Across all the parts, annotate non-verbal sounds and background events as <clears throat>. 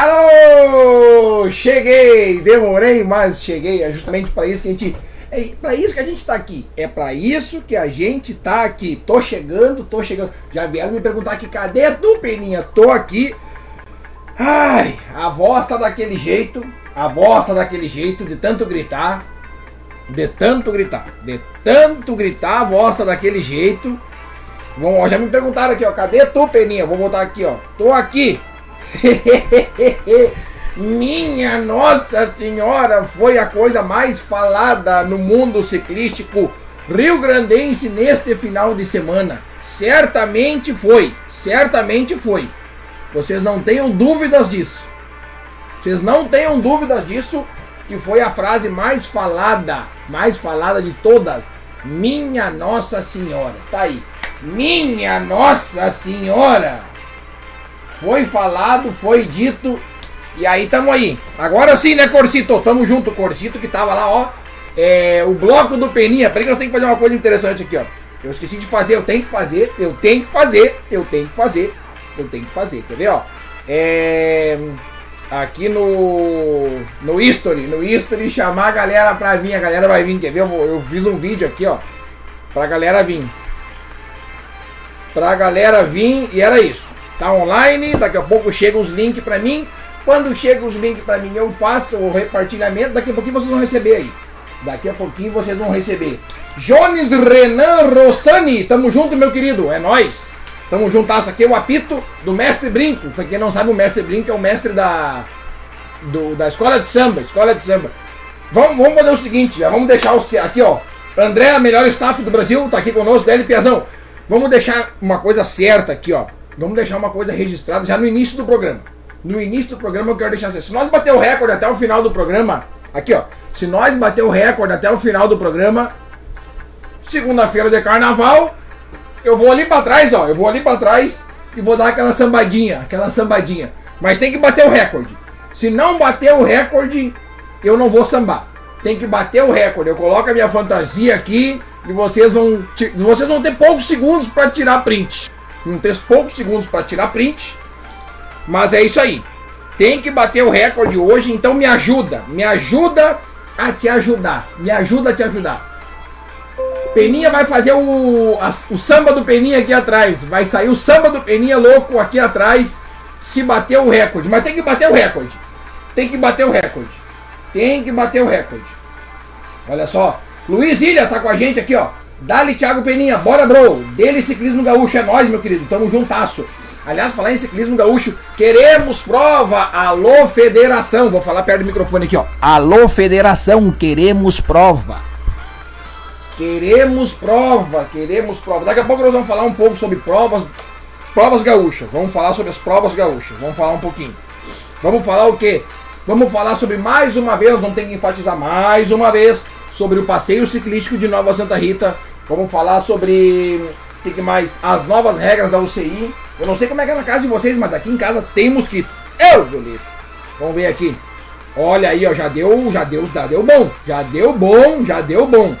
Alô! Cheguei! Demorei, mas cheguei. É justamente para isso que a gente. É para isso que a gente está aqui. É para isso que a gente está aqui. Tô chegando, tô chegando. Já vieram me perguntar aqui, cadê tu, Peninha? Tô aqui. Ai, a voz tá daquele jeito. A voz tá daquele jeito, de tanto gritar. De tanto gritar. De tanto gritar, a voz tá daquele jeito. Bom, já me perguntaram aqui, ó. Cadê tu, Peninha? Vou botar aqui, ó. Tô aqui. <laughs> Minha Nossa Senhora, foi a coisa mais falada no mundo ciclístico rio-grandense neste final de semana. Certamente foi, certamente foi. Vocês não tenham dúvidas disso. Vocês não tenham dúvidas disso, que foi a frase mais falada, mais falada de todas. Minha Nossa Senhora. Tá aí. Minha Nossa Senhora. Foi falado, foi dito. E aí tamo aí. Agora sim, né, Corsito? Tamo junto, Corsito, que tava lá, ó. É, o bloco do Peninha. Peraí que eu tenho que fazer uma coisa interessante aqui, ó. Eu esqueci de fazer, eu tenho que fazer, eu tenho que fazer, eu tenho que fazer, eu tenho que fazer. Quer ver, ó? É, aqui no no history, no history chamar a galera pra vir, a galera vai vir, quer ver? Eu, eu fiz um vídeo aqui, ó, pra galera vir. Pra galera vir e era isso. Tá online, daqui a pouco chegam os links para mim. Quando chegam os links para mim, eu faço o repartilhamento. Daqui a pouquinho vocês vão receber aí. Daqui a pouquinho vocês vão receber. Jones Renan Rossani, tamo junto, meu querido. É nós. Tamo juntasso aqui, o apito do Mestre Brinco. Pra quem não sabe, o Mestre Brinco é o mestre da, do, da escola de samba. Escola de samba. Vamos, vamos fazer o seguinte, já vamos deixar o aqui, ó. André, melhor staff do Brasil, tá aqui conosco, Délio Piazão. Vamos deixar uma coisa certa aqui, ó. Vamos deixar uma coisa registrada já no início do programa. No início do programa eu quero deixar assim. Se nós bater o recorde até o final do programa, aqui ó, se nós bater o recorde até o final do programa, segunda-feira de carnaval, eu vou ali para trás, ó, eu vou ali para trás e vou dar aquela sambadinha, aquela sambadinha. Mas tem que bater o recorde. Se não bater o recorde, eu não vou sambar. Tem que bater o recorde. Eu coloco a minha fantasia aqui e vocês vão, vocês vão ter poucos segundos para tirar print um texto poucos segundos para tirar print. Mas é isso aí. Tem que bater o recorde hoje, então me ajuda. Me ajuda a te ajudar. Me ajuda a te ajudar. Peninha vai fazer o, a, o samba do Peninha aqui atrás. Vai sair o samba do Peninha louco aqui atrás. Se bater o recorde. Mas tem que bater o recorde. Tem que bater o recorde. Tem que bater o recorde. Olha só. Luiz Ilha tá com a gente aqui, ó. Dali, Thiago Peninha, bora, bro! Dele Ciclismo Gaúcho, é nóis, meu querido, tamo juntasso. Aliás, falar em ciclismo gaúcho, queremos prova! Alô, federação! Vou falar perto do microfone aqui, ó. Alô, federação, queremos prova! Queremos prova, queremos prova. Daqui a pouco nós vamos falar um pouco sobre provas, provas gaúchas. Vamos falar sobre as provas gaúchas. Vamos falar um pouquinho. Vamos falar o quê? Vamos falar sobre mais uma vez, não tem que enfatizar mais uma vez, sobre o passeio ciclístico de Nova Santa Rita Vamos falar sobre o que mais? As novas regras da UCI. Eu não sei como é que é na casa de vocês, mas aqui em casa tem mosquito. Eu, Julito. Vamos ver aqui. Olha aí, ó, já deu, já deu, já deu bom. Já deu bom, já deu bom.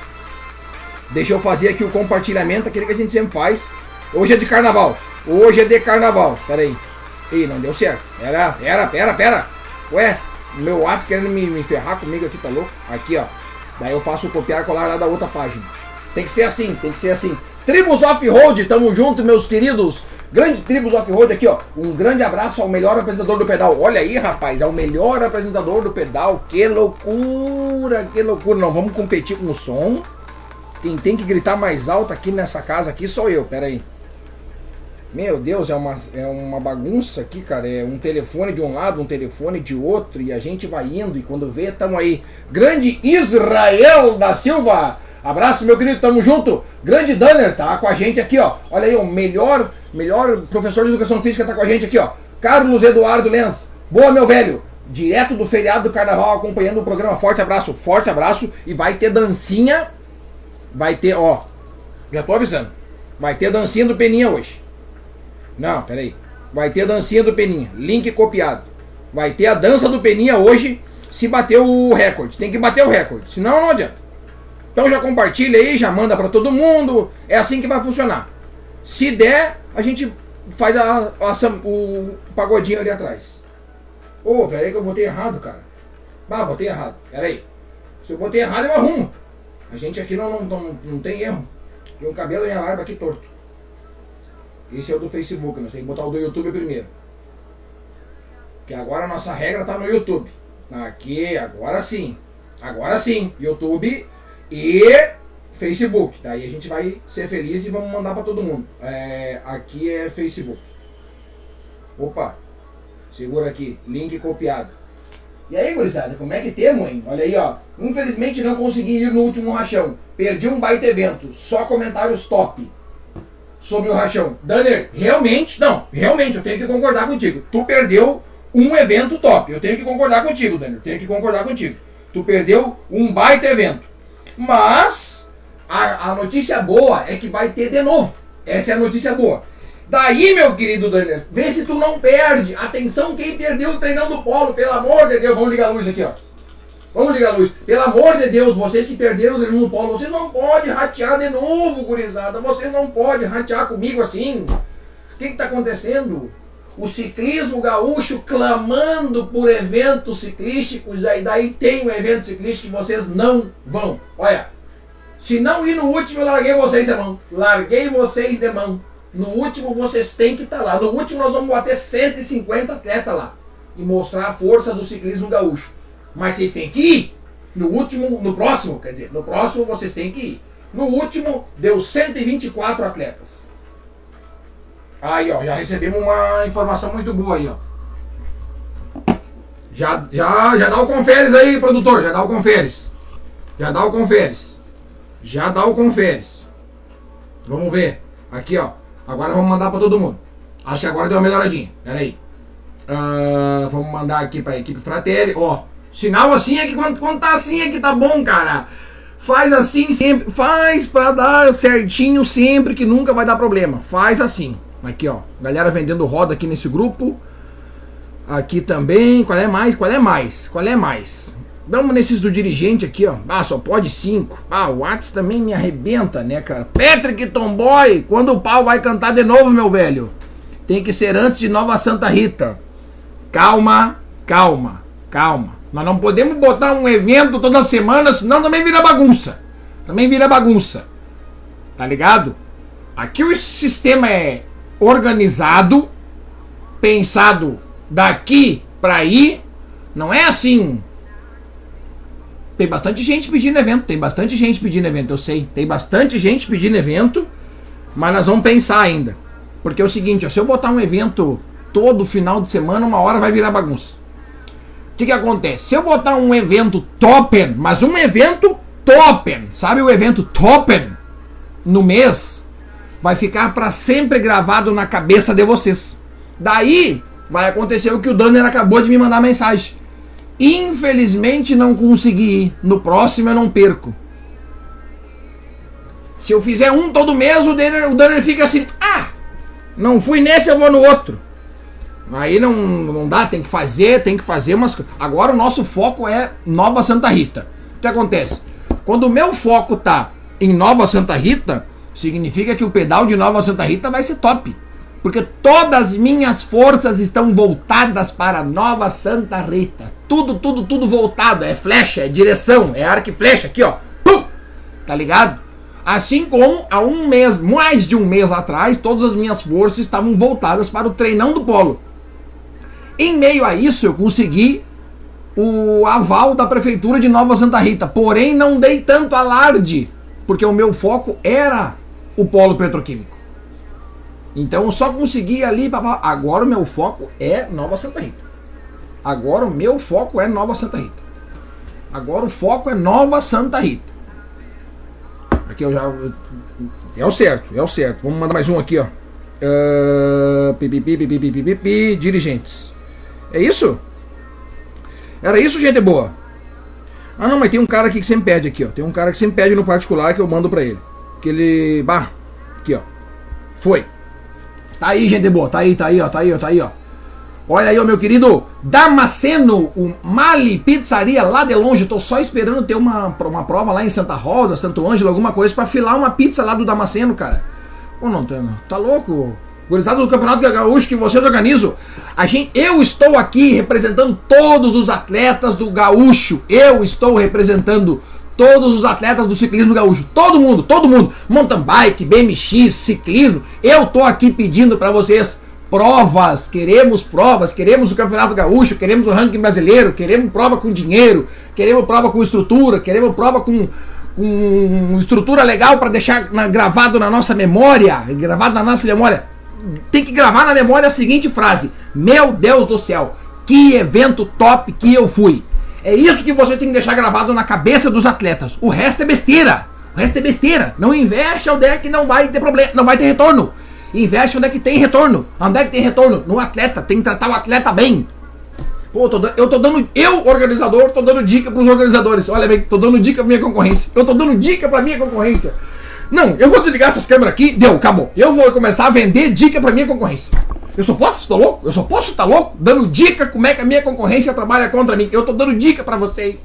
Deixa eu fazer aqui o compartilhamento, aquele que a gente sempre faz. Hoje é de carnaval. Hoje é de carnaval. Pera aí. Ih, não deu certo. Pera, pera, pera, pera. Ué, meu WhatsApp querendo me, me ferrar comigo aqui, tá louco? Aqui, ó. Daí eu faço copiar e colar lá da outra página. Tem que ser assim, tem que ser assim. Tribos Off-Road, tamo junto, meus queridos. Grande Tribos Off-Road aqui, ó. Um grande abraço ao melhor apresentador do pedal. Olha aí, rapaz, é o melhor apresentador do pedal. Que loucura, que loucura. Não, vamos competir com o som. Quem tem que gritar mais alto aqui nessa casa aqui sou eu, pera aí. Meu Deus, é uma, é uma bagunça aqui, cara. É um telefone de um lado, um telefone de outro, e a gente vai indo, e quando vê, tamo aí. Grande Israel da Silva, Abraço, meu querido, tamo junto. Grande Danner tá com a gente aqui, ó. Olha aí, o melhor, melhor professor de educação física tá com a gente aqui, ó. Carlos Eduardo Lenz. Boa, meu velho. Direto do feriado do carnaval, acompanhando o programa. Forte abraço, forte abraço. E vai ter dancinha. Vai ter, ó. Já tô avisando. Vai ter dancinha do Peninha hoje. Não, peraí. Vai ter dancinha do Peninha. Link copiado. Vai ter a dança do Peninha hoje. Se bater o recorde. Tem que bater o recorde. Senão não adianta. Então já compartilha aí, já manda para todo mundo. É assim que vai funcionar. Se der, a gente faz a, a, o pagodinho ali atrás. Ô, pera aí que eu botei errado, cara. Ah, botei errado. Pera aí. Se eu botei errado, eu arrumo. A gente aqui não, não, não, não tem erro. Tem um cabelo e a barba aqui torto. Esse é o do Facebook, nós temos que botar o do YouTube primeiro. Porque agora a nossa regra tá no YouTube. Aqui, agora sim. Agora sim. YouTube e Facebook. Daí a gente vai ser feliz e vamos mandar para todo mundo. É, aqui é Facebook. Opa. Segura aqui. Link copiado. E aí, gurizada, como é que temos, hein? Olha aí, ó. Infelizmente não consegui ir no último rachão. Perdi um baita evento. Só comentários top sobre o rachão. Danner, realmente, não, realmente, eu tenho que concordar contigo. Tu perdeu um evento top. Eu tenho que concordar contigo, Danner. Tenho que concordar contigo. Tu perdeu um baita evento. Mas a, a notícia boa é que vai ter de novo. Essa é a notícia boa. Daí, meu querido Danner, vê se tu não perde. Atenção, quem perdeu o polo, pelo amor de Deus. Vamos ligar a luz aqui, ó. Vamos ligar a luz. Pelo amor de Deus, vocês que perderam o no polo, vocês não podem ratear de novo, gurizada. Vocês não podem ratear comigo assim. O que está acontecendo? O ciclismo gaúcho clamando por eventos ciclísticos, aí daí tem um evento ciclístico que vocês não vão. Olha, se não ir no último, eu larguei vocês de mão. Larguei vocês de mão. No último, vocês têm que estar tá lá. No último, nós vamos bater 150 atletas lá. E mostrar a força do ciclismo gaúcho. Mas vocês têm que ir. No último, no próximo, quer dizer, no próximo vocês têm que ir. No último, deu 124 atletas. Aí, ó, já recebemos uma informação muito boa aí, ó. Já, já, já dá o conferes aí, produtor, já dá o conferes. Já dá o conferes. Já dá o conferes. Vamos ver. Aqui, ó. Agora vamos mandar para todo mundo. Acho que agora deu uma melhoradinha. Pera aí. Uh, vamos mandar aqui para a equipe Fratelli. Ó, Sinal assim é que quando, quando tá assim é que tá bom, cara. Faz assim sempre. Faz pra dar certinho sempre que nunca vai dar problema. Faz assim. Aqui, ó. Galera vendendo roda aqui nesse grupo. Aqui também. Qual é mais? Qual é mais? Qual é mais? Vamos nesses do dirigente aqui, ó. Ah, só pode cinco. Ah, o Whats também me arrebenta, né, cara? Patrick Tomboy, quando o pau vai cantar de novo, meu velho? Tem que ser antes de Nova Santa Rita. Calma, calma, calma. Nós não podemos botar um evento toda semana, senão também vira bagunça. Também vira bagunça. Tá ligado? Aqui o sistema é organizado, pensado daqui para aí. Não é assim. Tem bastante gente pedindo evento, tem bastante gente pedindo evento, eu sei. Tem bastante gente pedindo evento, mas nós vamos pensar ainda. Porque é o seguinte, ó, se eu botar um evento todo final de semana, uma hora vai virar bagunça que, que acontece? Se eu botar um evento topen, mas um evento topen, sabe o evento topen no mês, vai ficar para sempre gravado na cabeça de vocês. Daí vai acontecer o que o Danner acabou de me mandar mensagem. Infelizmente não consegui ir. No próximo eu não perco. Se eu fizer um todo mês, o Danner, o Danner fica assim: ah, não fui nesse, eu vou no outro. Aí não, não dá, tem que fazer, tem que fazer, mas agora o nosso foco é Nova Santa Rita. O que acontece? Quando o meu foco tá em Nova Santa Rita, significa que o pedal de Nova Santa Rita vai ser top. Porque todas as minhas forças estão voltadas para Nova Santa Rita. Tudo, tudo, tudo voltado. É flecha, é direção, é arco e flecha aqui, ó. Pum! Tá ligado? Assim como há um mês, mais de um mês atrás, todas as minhas forças estavam voltadas para o treinão do polo. Em meio a isso, eu consegui o aval da prefeitura de Nova Santa Rita, porém não dei tanto alarde, porque o meu foco era o polo petroquímico. Então eu só consegui ali, agora o meu foco é Nova Santa Rita. Agora o meu foco é Nova Santa Rita. Agora o foco é Nova Santa Rita. Aqui eu já. É o certo, é o certo. Vamos mandar mais um aqui, ó. Uh, pipipi, pipipi, pipipi, dirigentes. É isso? Era isso, gente boa? Ah, não, mas tem um cara aqui que sempre pede aqui, ó. Tem um cara que sempre pede no particular que eu mando pra ele. Que ele. Bah, aqui, ó. Foi. Tá aí, gente boa. Tá aí, tá aí, ó. Tá aí, ó. Tá aí, ó. Olha aí, ó, meu querido Damasceno, o Mali Pizzaria lá de longe. Tô só esperando ter uma, uma prova lá em Santa Rosa, Santo Ângelo, alguma coisa, para filar uma pizza lá do Damasceno, cara. Ô, não, tá louco? Gurizada do Campeonato Gaúcho que vocês organizam, a gente, eu estou aqui representando todos os atletas do Gaúcho. Eu estou representando todos os atletas do ciclismo gaúcho. Todo mundo, todo mundo. Mountain bike, BMX, ciclismo. Eu tô aqui pedindo para vocês provas. Queremos provas. Queremos o Campeonato Gaúcho. Queremos o ranking brasileiro. Queremos prova com dinheiro. Queremos prova com estrutura. Queremos prova com, com estrutura legal para deixar na, gravado na nossa memória. Gravado na nossa memória. Tem que gravar na memória a seguinte frase: Meu Deus do céu, que evento top que eu fui. É isso que você tem que deixar gravado na cabeça dos atletas. O resto é besteira. O resto é besteira. Não investe onde é que não vai ter problema, não vai ter retorno. Investe onde é que tem retorno. Onde é que tem retorno? No atleta. Tem que tratar o atleta bem. Pô, tô, eu tô dando, eu, organizador, tô dando dica pros organizadores. Olha bem, tô dando dica pra minha concorrência. Eu tô dando dica pra minha concorrência. Não, eu vou desligar essas câmeras aqui. Deu, acabou. Eu vou começar a vender dica pra minha concorrência. Eu só posso estar louco? Eu só posso estar louco? Dando dica como é que a minha concorrência trabalha contra mim. Eu tô dando dica para vocês.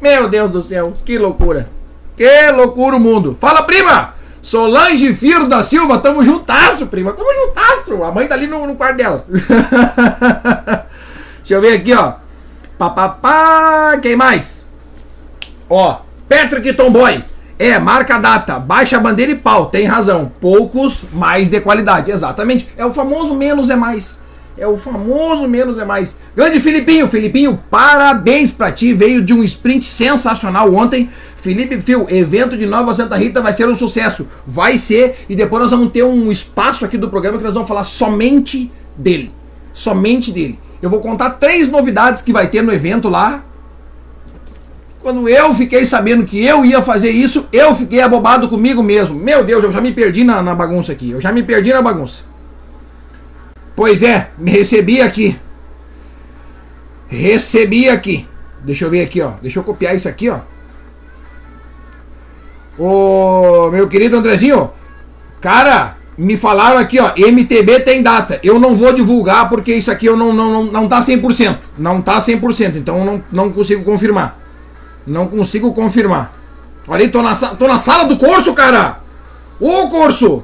Meu Deus do céu, que loucura. Que loucura o mundo. Fala, prima! Solange Firo da Silva, tamo juntasso, prima. Tamo juntasso. A mãe tá ali no, no quarto dela. <laughs> Deixa eu ver aqui, ó. Papapá. Quem mais? Ó, Patrick Tomboy. É, marca a data, baixa a bandeira e pau, tem razão. Poucos, mais de qualidade. Exatamente. É o famoso menos é mais. É o famoso menos é mais. Grande Filipinho, Filipinho, parabéns pra ti. Veio de um sprint sensacional ontem. Felipe Fio, evento de Nova Santa Rita vai ser um sucesso. Vai ser. E depois nós vamos ter um espaço aqui do programa que nós vamos falar somente dele. Somente dele. Eu vou contar três novidades que vai ter no evento lá quando eu fiquei sabendo que eu ia fazer isso, eu fiquei abobado comigo mesmo. Meu Deus, eu já me perdi na, na bagunça aqui. Eu já me perdi na bagunça. Pois é, me recebi aqui. Recebi aqui. Deixa eu ver aqui, ó. Deixa eu copiar isso aqui, ó. Ô, meu querido Andrezinho, cara, me falaram aqui, ó, MTB tem data. Eu não vou divulgar porque isso aqui eu não, não, não, não tá 100%. Não tá 100%, então eu não, não consigo confirmar. Não consigo confirmar. Olha tô na, tô na sala do curso, cara! Ô, curso!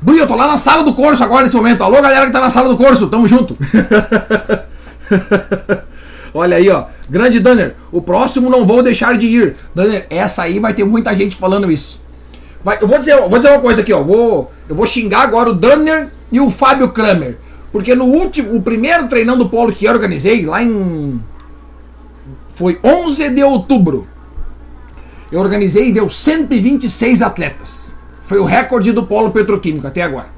Bui, eu tô lá na sala do curso agora nesse momento. Alô, galera que tá na sala do curso, tamo junto. <laughs> Olha aí, ó. Grande Danner, o próximo não vou deixar de ir. Danner, essa aí vai ter muita gente falando isso. Vai, eu vou dizer, vou dizer uma coisa aqui, ó. Vou, eu vou xingar agora o Danner e o Fábio Kramer. Porque no último, o primeiro treinando polo que eu organizei, lá em foi 11 de outubro. Eu organizei e deu 126 atletas. Foi o recorde do polo petroquímico até agora.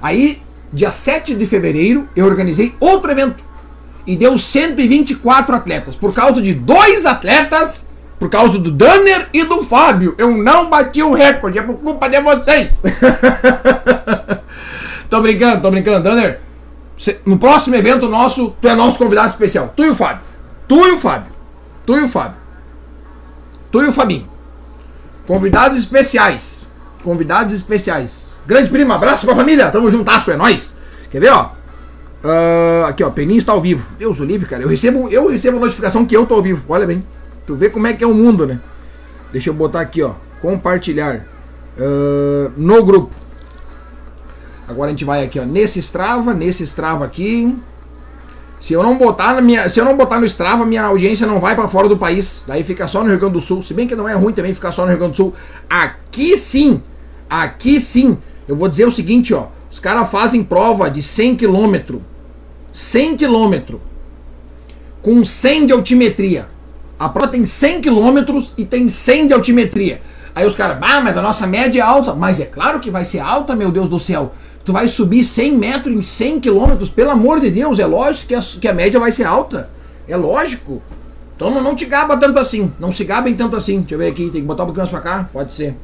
Aí, dia 7 de fevereiro, eu organizei outro evento. E deu 124 atletas. Por causa de dois atletas, por causa do Danner e do Fábio. Eu não bati o recorde, é por culpa de vocês. <laughs> tô brincando, tô brincando. Danner, no próximo evento nosso, tu é nosso convidado especial. Tu e o Fábio. Tu e o Fábio. Tu e o Fábio. Tu e o Fabinho. Convidados especiais. Convidados especiais. Grande prima, abraço pra família. Tamo juntasso, é nóis. Quer ver, ó? Uh, aqui, ó. Peninha está ao vivo. Deus o livre, cara. Eu recebo, eu recebo notificação que eu tô ao vivo. Olha bem. Tu vê como é que é o mundo, né? Deixa eu botar aqui, ó. Compartilhar. Uh, no grupo. Agora a gente vai aqui, ó. Nesse Strava, nesse Strava aqui. Se eu não botar na minha, se eu não botar no Strava, minha audiência não vai para fora do país. Daí fica só no Rio Grande do Sul. Se bem que não é ruim também ficar só no Rio Grande do Sul. Aqui sim. Aqui sim. Eu vou dizer o seguinte, ó. Os caras fazem prova de 100 km. 100 km. Com 100 de altimetria. A prova tem 100 km e tem 100 de altimetria. Aí os caras, ah, mas a nossa média é alta. Mas é claro que vai ser alta, meu Deus do céu. Tu vai subir 100 metros em 100 quilômetros, pelo amor de Deus, é lógico que a, que a média vai ser alta. É lógico. Então não, não te gaba tanto assim. Não se gabem tanto assim. Deixa eu ver aqui, tem que botar um pouquinho mais pra cá? Pode ser.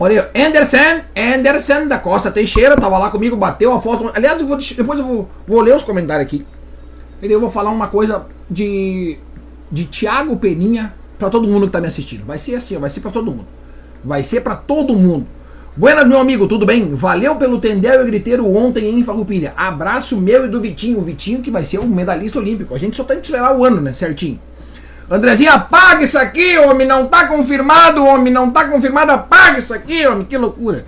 Olha aí, Anderson, Anderson da Costa Teixeira, tava lá comigo, bateu a foto. Aliás, eu vou, depois eu vou, vou ler os comentários aqui. E eu vou falar uma coisa de, de Thiago Peninha para todo mundo que tá me assistindo. Vai ser assim, vai ser para todo mundo. Vai ser para todo mundo. Buenas, meu amigo, tudo bem? Valeu pelo Tendel e Griteiro ontem em Farroupilha. Abraço meu e do Vitinho. O Vitinho que vai ser o medalhista olímpico. A gente só tem que acelerar o ano, né? Certinho. Andrezinho, apaga isso aqui, homem. Não tá confirmado, homem. Não tá confirmado. Apaga isso aqui, homem. Que loucura.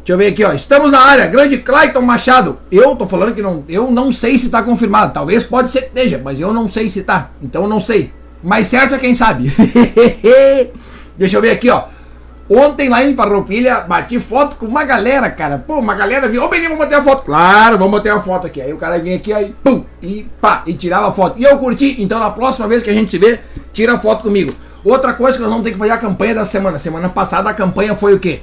Deixa eu ver aqui, ó. Estamos na área. Grande Clayton Machado. Eu tô falando que não. Eu não sei se tá confirmado. Talvez pode ser que esteja, mas eu não sei se tá. Então eu não sei. Mas certo é quem sabe. <laughs> Deixa eu ver aqui, ó. Ontem lá em Farroupilha, bati foto com uma galera, cara. Pô, uma galera viu. Ô, menino, vamos bater a foto. Claro, vamos bater a foto aqui. Aí o cara vinha aqui, aí, pum, e pá, e tirava a foto. E eu curti. Então na próxima vez que a gente se vê, tira a foto comigo. Outra coisa que nós vamos ter que fazer a campanha da semana. Semana passada a campanha foi o quê?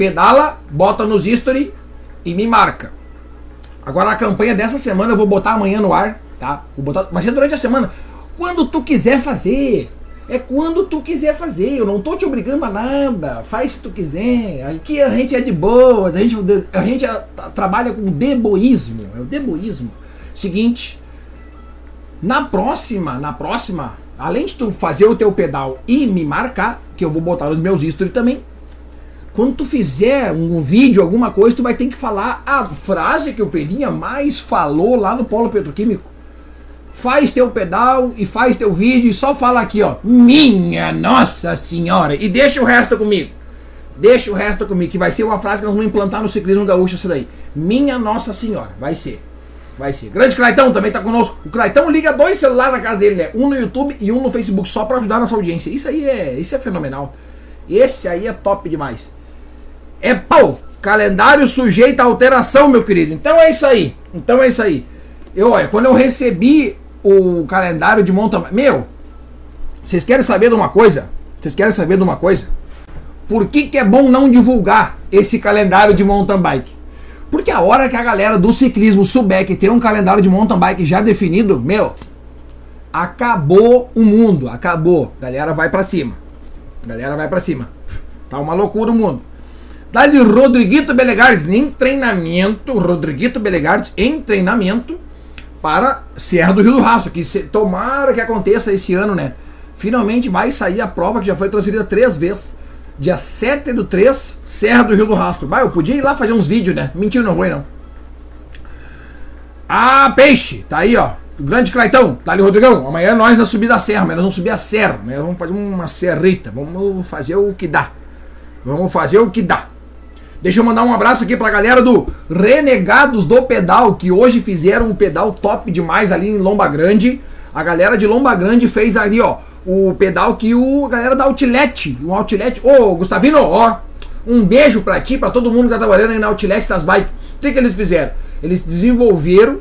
pedala, bota nos history e me marca. Agora a campanha dessa semana eu vou botar amanhã no ar, tá? Vou botar, vai ser durante a semana. Quando tu quiser fazer. É quando tu quiser fazer. Eu não tô te obrigando a nada. Faz se tu quiser. Aqui a gente é de boa. A gente, a gente trabalha com deboísmo. É o deboísmo. Seguinte. Na próxima, na próxima, além de tu fazer o teu pedal e me marcar, que eu vou botar nos meus stories também, quando tu fizer um vídeo, alguma coisa, tu vai ter que falar a frase que o Peninha mais falou lá no Polo Petroquímico. Faz teu pedal e faz teu vídeo e só fala aqui, ó. Minha Nossa Senhora! E deixa o resto comigo. Deixa o resto comigo, que vai ser uma frase que nós vamos implantar no ciclismo gaúcho essa daí. Minha Nossa Senhora. Vai ser. Vai ser. Grande Claitão também tá conosco. O Claitão liga dois celulares na casa dele, né? Um no YouTube e um no Facebook, só para ajudar nossa audiência. Isso aí é, isso é fenomenal. Esse aí é top demais é pau. Calendário sujeito a alteração, meu querido. Então é isso aí. Então é isso aí. Eu, olha, quando eu recebi o calendário de mountain meu, vocês querem saber de uma coisa? Vocês querem saber de uma coisa? Por que, que é bom não divulgar esse calendário de mountain bike? Porque a hora que a galera do ciclismo souber que tem um calendário de mountain bike já definido, meu, acabou o mundo, acabou. Galera vai para cima. Galera vai para cima. Tá uma loucura o mundo. De Rodriguito Belegares em treinamento. Rodriguito Belegares em treinamento para Serra do Rio do Rastro. Que se, tomara que aconteça esse ano, né? Finalmente vai sair a prova que já foi transferida três vezes. Dia 7 do 3, Serra do Rio do Rastro. Vai, eu podia ir lá fazer uns vídeos, né? Mentira, não vou não. Ah, peixe! Tá aí, ó. O grande Claitão, tá ali, Rodrigão. Amanhã nós vamos subir da serra, mas nós vamos subir a serra. Né? Vamos fazer uma serrita. Vamos fazer o que dá. Vamos fazer o que dá. Deixa eu mandar um abraço aqui pra galera do Renegados do Pedal, que hoje fizeram um pedal top demais ali em Lomba Grande. A galera de Lomba Grande fez ali, ó, o pedal que o a galera da Outlet, um Outlet. Ô, Gustavino, ó, um beijo pra ti, pra todo mundo que tá trabalhando aí na Outlet das bikes. O que, que eles fizeram? Eles desenvolveram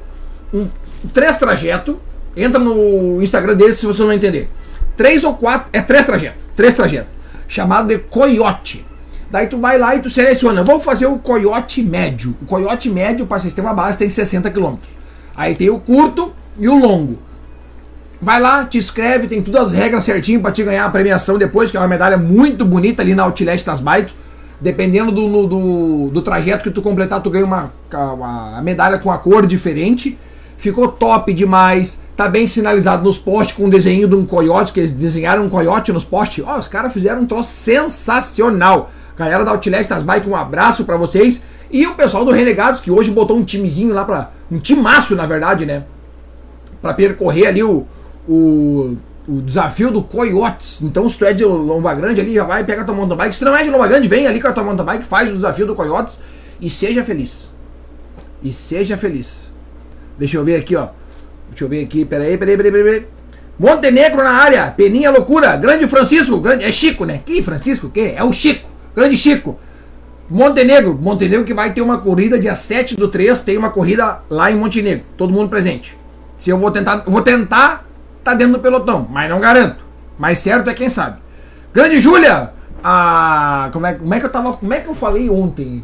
um, três trajetos. Entra no Instagram deles se você não entender. Três ou quatro, é três trajetos, três trajetos. Chamado de Coyote. Daí tu vai lá e tu seleciona, vou fazer o coiote médio. O coiote médio para sistema base tem 60 km. Aí tem o curto e o longo. Vai lá, te inscreve, tem todas as regras certinho para te ganhar a premiação depois, que é uma medalha muito bonita ali na Outlet das Bike. Dependendo do, do, do, trajeto que tu completar, tu ganha uma, uma medalha com a cor diferente. Ficou top demais. Tá bem sinalizado nos postes com o desenho de um coiote, que eles desenharam um coiote nos postes. Ó, oh, os caras fizeram um troço sensacional. Galera da Outlet das Bike, um abraço para vocês. E o pessoal do Renegados, que hoje botou um timezinho lá para Um timaço, na verdade, né? Para percorrer ali o, o, o, desafio do Coyotes. Então, se tu é de Lomba Grande ali, já vai, pega a tua mountain bike. Se não é de Lomba Grande, vem ali com a tua mountain bike, faz o desafio do Coyotes e seja feliz. E seja feliz. Deixa eu ver aqui, ó. Deixa eu ver aqui, peraí, peraí, peraí, peraí. Montenegro na área, Peninha Loucura, Grande Francisco, grande, é Chico, né? Que Francisco, que? É o Chico. Grande Chico. Montenegro. Montenegro que vai ter uma corrida dia 7 do 3, tem uma corrida lá em Montenegro. Todo mundo presente. Se eu vou tentar, vou tentar tá dentro do pelotão, mas não garanto. Mas certo é quem sabe. Grande Júlia, a como é, como é que eu tava, como é que eu falei ontem?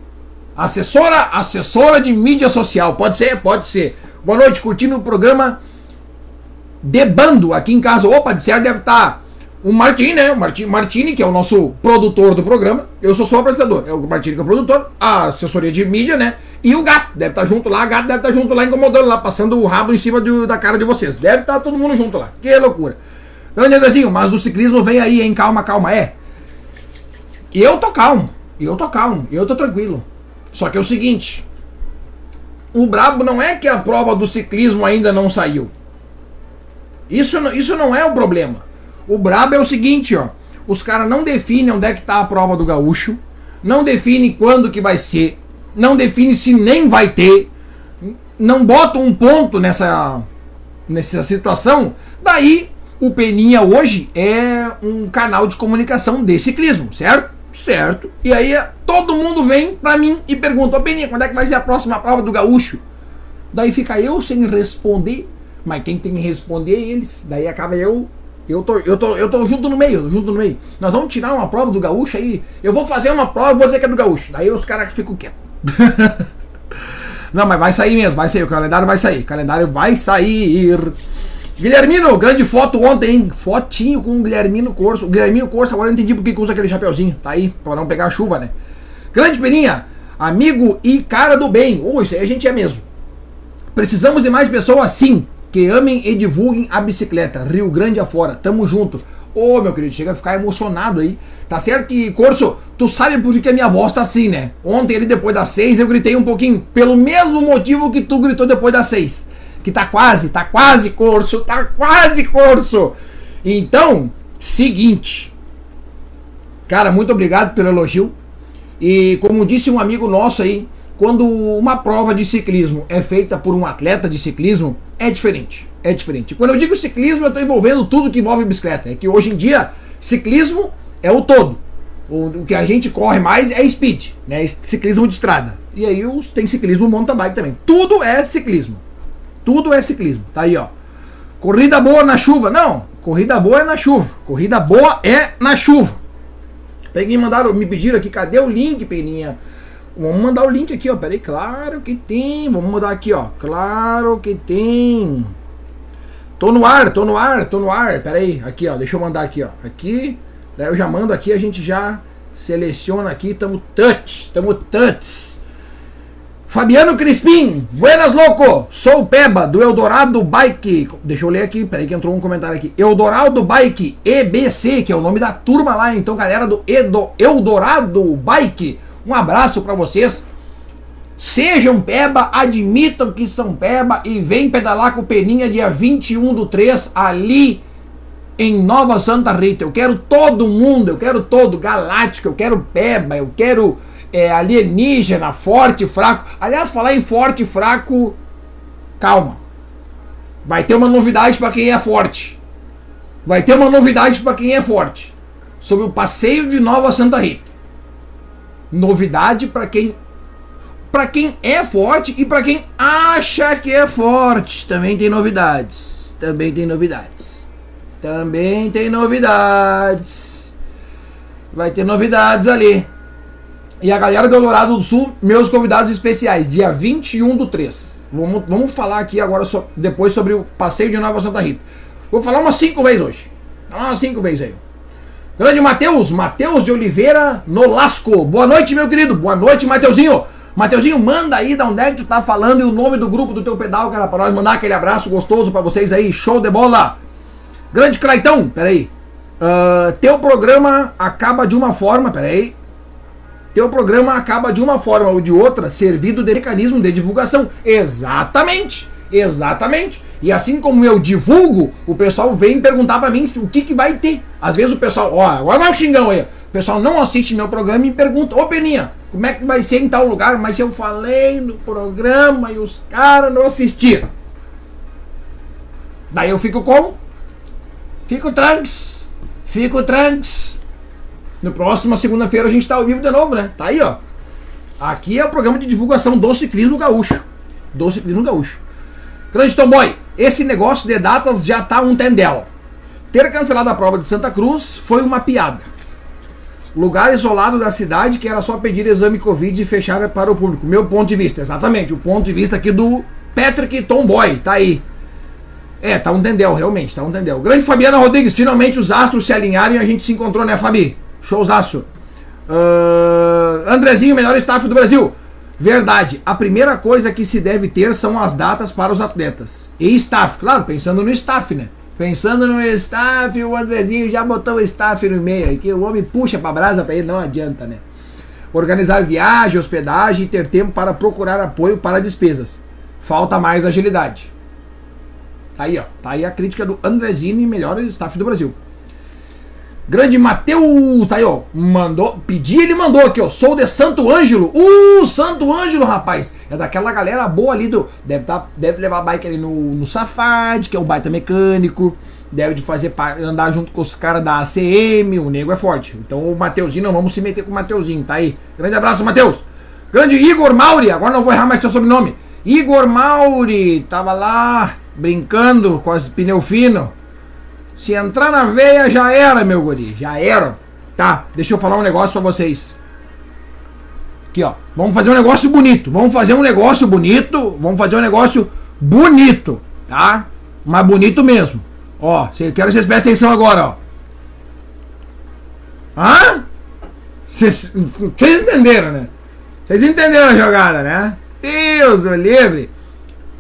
Assessora, assessora de mídia social. Pode ser, pode ser. Boa noite, curtindo o programa Debando aqui em casa. Opa, de certo deve estar tá o Martini, né? O Martini, Martini, que é o nosso produtor do programa. Eu sou só o apresentador. É o Martini que é o produtor, a assessoria de mídia, né? E o gato deve estar tá junto lá, a gato deve estar tá junto lá, incomodando lá, passando o rabo em cima da cara de vocês. Deve estar tá todo mundo junto lá. Que loucura. Grande Andrezinho, mas do ciclismo vem aí, hein? Calma, calma. É. Eu tô calmo. Eu tô calmo. Eu tô tranquilo. Só que é o seguinte. O brabo não é que a prova do ciclismo ainda não saiu. Isso, isso não é o problema. O brabo é o seguinte, ó. Os caras não definem onde é que tá a prova do gaúcho. não define quando que vai ser, não define se nem vai ter, não bota um ponto nessa, nessa situação, daí o Peninha hoje é um canal de comunicação de ciclismo, certo? Certo. E aí todo mundo vem pra mim e pergunta, ô Peninha, quando é que vai ser a próxima prova do gaúcho? Daí fica eu sem responder, mas quem tem que responder é eles. Daí acaba eu eu tô, eu, tô, eu tô junto no meio, junto no meio. Nós vamos tirar uma prova do gaúcho aí. Eu vou fazer uma prova e vou dizer que é do gaúcho. Daí os caras ficam quietos. <laughs> Não, mas vai sair mesmo, vai sair. O calendário vai sair. O calendário vai sair. Guilhermino, grande foto ontem, hein? Fotinho com o Guilhermino Corso. O Guilhermino Corso, agora eu entendi porque que usa aquele chapeuzinho. Tá aí, pra não pegar a chuva, né? Grande Peninha, amigo e cara do bem. Ô, oh, isso aí a gente é mesmo. Precisamos de mais pessoas assim que amem e divulguem a bicicleta. Rio Grande afora, tamo junto. Ô, oh, meu querido, chega a ficar emocionado aí. Tá certo que, Corso, tu sabe por que a minha voz tá assim, né? Ontem, ali depois das seis, eu gritei um pouquinho, pelo mesmo motivo que tu gritou depois das seis. Que tá quase, tá quase, Corso, tá quase, Corso. Então, seguinte. Cara, muito obrigado pelo elogio. E como disse um amigo nosso aí, quando uma prova de ciclismo é feita por um atleta de ciclismo, é diferente. É diferente. Quando eu digo ciclismo, eu estou envolvendo tudo que envolve bicicleta. É que hoje em dia, ciclismo é o todo. O, que a gente corre mais é speed, né? Ciclismo de estrada. E aí os, tem ciclismo mountain bike também. Tudo é ciclismo. Tudo é ciclismo. Tá aí, ó. Corrida boa na chuva. Não, corrida boa é na chuva. Corrida boa é na chuva. Peguei mandaram, me pediram aqui, cadê o link, Peninha? Vamos mandar o link aqui, ó. Peraí, claro que tem. Vamos mudar aqui, ó. Claro que tem. Tô no ar, tô no ar, tô no ar. Peraí, aqui, ó. Deixa eu mandar aqui, ó. Aqui. Daí eu já mando aqui, a gente já seleciona aqui. Tamo touch, tamo touch. Fabiano Crispim, buenas louco, sou o Peba do Eldorado Bike. Deixa eu ler aqui, peraí que entrou um comentário aqui. Eldorado Bike EBC, que é o nome da turma lá. Então, galera do Edo, Eldorado Bike, um abraço para vocês. Sejam peba, admitam que são peba e vem pedalar com o Peninha dia 21 do 3 ali em Nova Santa Rita. Eu quero todo mundo, eu quero todo, galáctico, eu quero peba, eu quero é, alienígena, forte, fraco. Aliás, falar em forte fraco, calma. Vai ter uma novidade para quem é forte. Vai ter uma novidade para quem é forte. Sobre o passeio de Nova Santa Rita novidade para quem para quem é forte e para quem acha que é forte. Também tem novidades. Também tem novidades. Também tem novidades. Vai ter novidades ali. E a galera do Dourado do Sul, meus convidados especiais, dia 21 do 3. Vamos, vamos falar aqui agora so, depois sobre o passeio de Nova Santa Rita. Vou falar umas 5 vezes hoje. Umas 5 vezes aí. Grande Matheus, Matheus de Oliveira Nolasco. Boa noite, meu querido. Boa noite, Mateuzinho. Mateuzinho, manda aí da onde é que tu tá falando e o nome do grupo do teu pedal, cara, pra nós mandar aquele abraço gostoso para vocês aí. Show de bola. Grande Claitão, peraí. Uh, teu programa acaba de uma forma, peraí. Teu programa acaba de uma forma ou de outra, servido de mecanismo de divulgação. Exatamente, exatamente. E assim como eu divulgo, o pessoal vem perguntar para mim o que, que vai ter. Às vezes o pessoal, ó, agora vai o xingão aí. O pessoal não assiste meu programa e pergunta, ô Peninha, como é que vai ser em tal lugar? Mas eu falei no programa e os caras não assistiram. Daí eu fico como? Fico tranks. Fico tranks. No próximo segunda-feira a gente tá ao vivo de novo, né? Tá aí, ó. Aqui é o programa de divulgação do ciclismo gaúcho. Do ciclismo gaúcho. Grande Tomboy, esse negócio de datas já tá um tendel. Ter cancelado a prova de Santa Cruz foi uma piada. Lugar isolado da cidade que era só pedir exame Covid e fechar para o público. Meu ponto de vista, exatamente. O ponto de vista aqui do Patrick Tomboy, tá aí. É, tá um tendel, realmente, tá um tendel. Grande Fabiana Rodrigues, finalmente os astros se alinharam e a gente se encontrou, né, Fabi? Showzaço. Uh, Andrezinho, melhor staff do Brasil. Verdade. A primeira coisa que se deve ter são as datas para os atletas. E staff, claro, pensando no staff, né? Pensando no staff, o Andrezinho já botou o staff no meio aí, que o homem puxa pra brasa pra ele, não adianta, né? Organizar viagem, hospedagem e ter tempo para procurar apoio para despesas. Falta mais agilidade. Tá aí, ó. Tá aí a crítica do Andrezinho, melhor staff do Brasil. Grande Mateus, tá aí, ó. Mandou, pedi, ele mandou aqui, ó. Sou de Santo Ângelo. Uh, Santo Ângelo, rapaz. É daquela galera boa ali do. Deve, tá, deve levar bike ali no, no que é um baita mecânico. Deve de fazer andar junto com os caras da ACM. O nego é forte. Então o Mateuzinho, não vamos se meter com o Mateuzinho, tá aí. Grande abraço, Mateus. Grande Igor Mauri, agora não vou errar mais teu sobrenome. Igor Mauri, tava lá brincando com as pneu fino. Se entrar na veia, já era, meu guri. Já era. Tá, deixa eu falar um negócio pra vocês. Aqui, ó. Vamos fazer um negócio bonito. Vamos fazer um negócio bonito. Vamos fazer um negócio bonito, tá? Mas bonito mesmo. Ó, quero que vocês prestem atenção agora, ó. Hã? Vocês entenderam, né? Vocês entenderam a jogada, né? Deus do livre.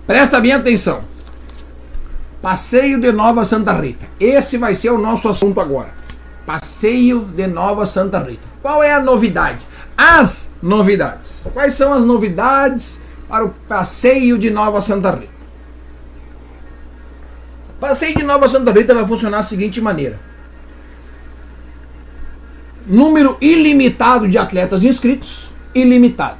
Presta bem atenção. Passeio de Nova Santa Rita. Esse vai ser o nosso assunto agora. Passeio de Nova Santa Rita. Qual é a novidade? As novidades. Quais são as novidades para o passeio de Nova Santa Rita? Passeio de Nova Santa Rita vai funcionar da seguinte maneira: número ilimitado de atletas inscritos, ilimitado.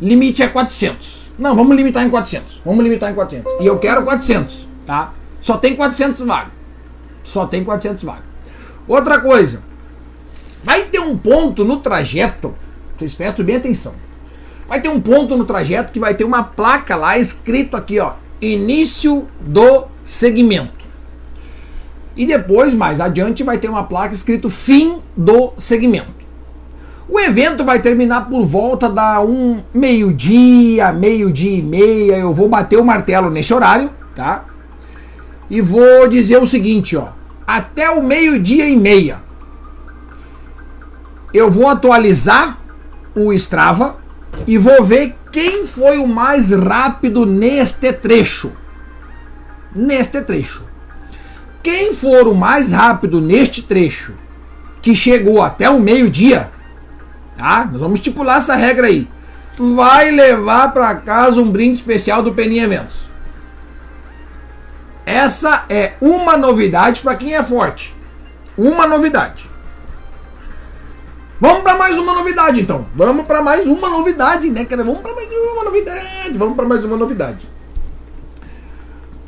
Limite é 400. Não, vamos limitar em 400. Vamos limitar em 400. E eu quero 400 tá? Só tem 400 vagas. Só tem 400 vagas. Outra coisa, vai ter um ponto no trajeto, vocês prestem bem atenção. Vai ter um ponto no trajeto que vai ter uma placa lá escrito aqui, ó, início do segmento. E depois, mais adiante, vai ter uma placa escrito fim do segmento. O evento vai terminar por volta da um meio-dia, meio-dia e meia. Eu vou bater o martelo nesse horário, tá? E vou dizer o seguinte, ó. Até o meio-dia e meia eu vou atualizar o Strava e vou ver quem foi o mais rápido neste trecho. Neste trecho. Quem for o mais rápido neste trecho, que chegou até o meio-dia, tá? Nós vamos estipular essa regra aí. Vai levar para casa um brinde especial do Peninha Eventos. Essa é uma novidade para quem é forte. Uma novidade. Vamos para mais uma novidade então. Vamos para mais uma novidade, né? Vamos para mais uma novidade. Vamos para mais uma novidade.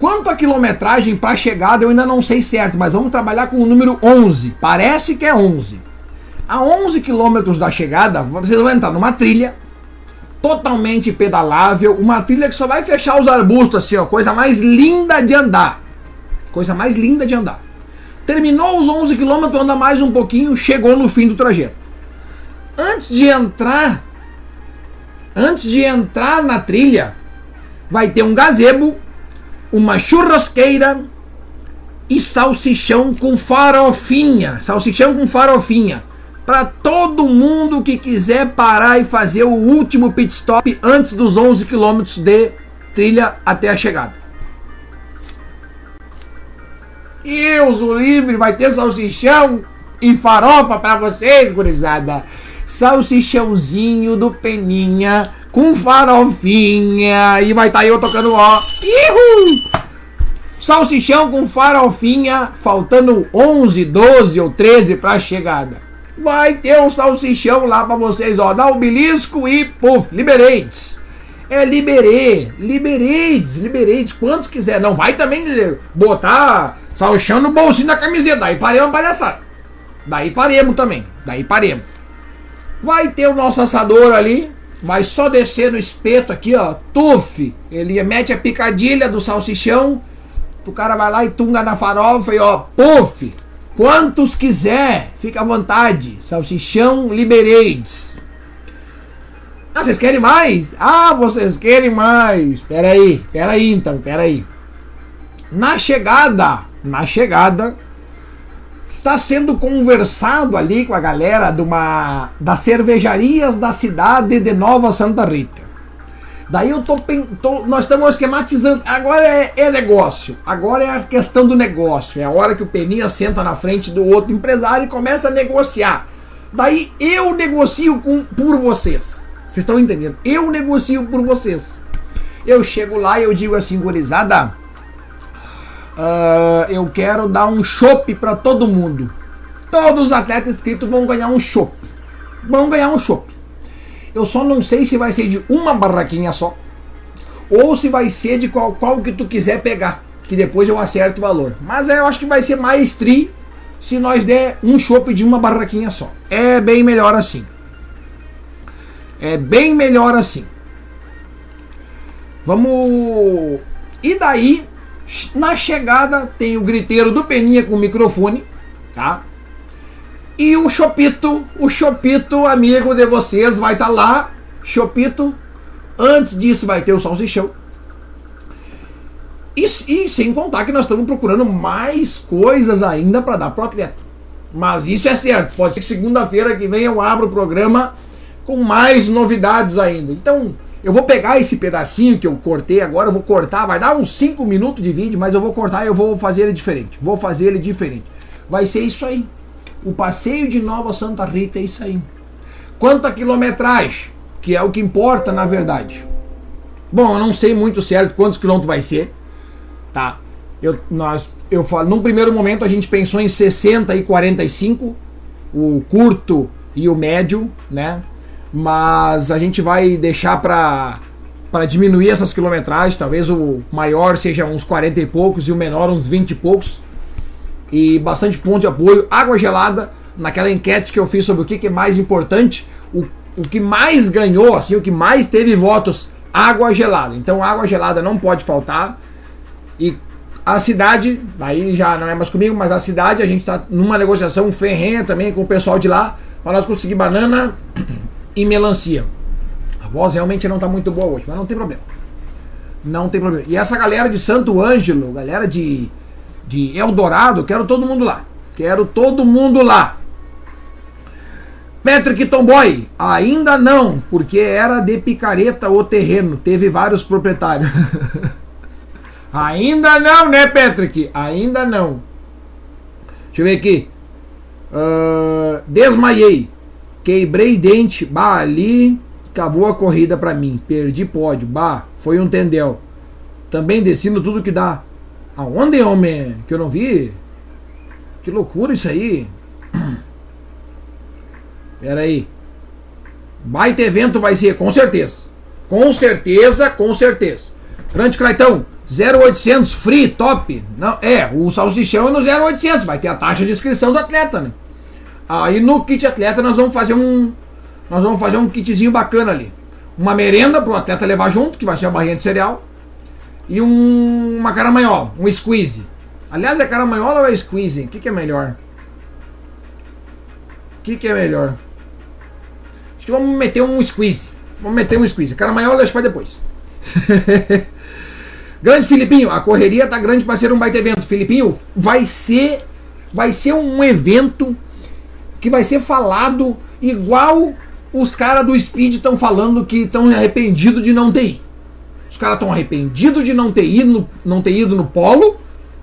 Quanto à quilometragem para chegada, eu ainda não sei certo, mas vamos trabalhar com o número 11. Parece que é 11. A 11 quilômetros da chegada, vocês vão entrar numa trilha totalmente pedalável, uma trilha que só vai fechar os arbustos assim, ó, coisa mais linda de andar. Coisa mais linda de andar. Terminou os 11 quilômetros, anda mais um pouquinho, chegou no fim do trajeto. Antes de entrar, antes de entrar na trilha, vai ter um gazebo, uma churrasqueira e salsichão com farofinha. Salsichão com farofinha para todo mundo que quiser parar e fazer o último pit stop antes dos 11 quilômetros de trilha até a chegada. Deus o livre, vai ter salsichão e farofa para vocês, gurizada. Salsichãozinho do Peninha com farofinha e vai estar tá eu tocando ó. Ihu! Salsichão com farofinha, faltando 11, 12 ou 13 para a chegada vai ter um salsichão lá para vocês, ó, dá obelisco e puf, libereites. É liberei, libereites, libereites, quantos quiser. Não vai também botar salsichão no bolsinho da camiseta, daí paremos palhaçada. Daí paremos também, daí paremos. Vai ter o nosso assador ali, vai só descer no espeto aqui, ó, tuf, ele mete a picadilha do salsichão, o cara vai lá e tunga na farofa e ó, puf, Quantos quiser, fica à vontade. Salsichão Liberades. Ah, vocês querem mais? Ah, vocês querem mais. Pera aí, pera aí então, pera aí. Na chegada, na chegada, está sendo conversado ali com a galera de uma das cervejarias da cidade de Nova Santa Rita. Daí eu tô, tô nós estamos esquematizando. Agora é, é, negócio. Agora é a questão do negócio. É a hora que o Peninha senta na frente do outro empresário e começa a negociar. Daí eu negocio com, por vocês. Vocês estão entendendo? Eu negocio por vocês. Eu chego lá e eu digo assim, gurizada, uh, eu quero dar um chopp para todo mundo. Todos os atletas inscritos vão ganhar um chopp. Vão ganhar um chopp. Eu só não sei se vai ser de uma barraquinha só. Ou se vai ser de qual, qual que tu quiser pegar. Que depois eu acerto o valor. Mas eu acho que vai ser mais tri se nós der um chopp de uma barraquinha só. É bem melhor assim. É bem melhor assim. Vamos. E daí, na chegada, tem o griteiro do Peninha com o microfone, tá? E o Chopito, o Chopito, amigo de vocês, vai estar tá lá. Chopito. Antes disso vai ter o salsichão. E, e sem contar que nós estamos procurando mais coisas ainda para dar pro atleta. Mas isso é certo. Pode ser que segunda-feira que vem eu abra o programa com mais novidades ainda. Então, eu vou pegar esse pedacinho que eu cortei agora, eu vou cortar, vai dar uns 5 minutos de vídeo, mas eu vou cortar e eu vou fazer ele diferente. Vou fazer ele diferente. Vai ser isso aí. O passeio de Nova Santa Rita é isso aí. Quanta quilometragem, que é o que importa na verdade. Bom, eu não sei muito certo quantos quilômetros vai ser, tá? Eu, nós, eu falo, num primeiro momento a gente pensou em 60 e 45, o curto e o médio, né? Mas a gente vai deixar para para diminuir essas quilometragens, talvez o maior seja uns 40 e poucos e o menor uns 20 e poucos, e bastante ponto de apoio. Água gelada, naquela enquete que eu fiz sobre o que, que é mais importante, o, o que mais ganhou, assim, o que mais teve votos, água gelada. Então água gelada não pode faltar. E a cidade, aí já não é mais comigo, mas a cidade, a gente está numa negociação ferrenha também com o pessoal de lá, para nós conseguir banana e melancia. A voz realmente não está muito boa hoje, mas não tem problema. Não tem problema. E essa galera de Santo Ângelo, galera de de Eldorado, quero todo mundo lá. Quero todo mundo lá. Patrick Tomboy, ainda não, porque era de picareta o terreno, teve vários proprietários. <laughs> ainda não, né, Patrick? Ainda não. Deixa eu ver aqui. Uh, desmaiei. Quebrei dente. Bah, ali acabou a corrida pra mim. Perdi pódio. Bah, foi um tendel. Também descendo tudo que dá. Aonde, homem? Que eu não vi? Que loucura isso aí. <clears throat> Pera aí. Baita evento vai ser, com certeza. Com certeza, com certeza. Grande Claitão, 0800 free, top. Não, é, o salsichão é no 0800, vai ter a taxa de inscrição do atleta, né? Aí no kit atleta nós vamos fazer um nós vamos fazer um kitzinho bacana ali. Uma merenda pro atleta levar junto, que vai ser a barrinha de cereal e um, uma caramanhola, um squeeze. Aliás, é caramanhola ou é squeeze? O que, que é melhor? O que, que é melhor? Acho que vamos meter um squeeze. Vamos meter um squeeze. Caramanhola deixa pra depois. <laughs> grande Filipinho, a correria tá grande para ser um baita evento. Filipinho, vai ser vai ser um evento que vai ser falado igual os caras do Speed estão falando que estão arrependidos de não ter ido. Os caras estão arrependidos de não ter, ido no, não ter ido no polo.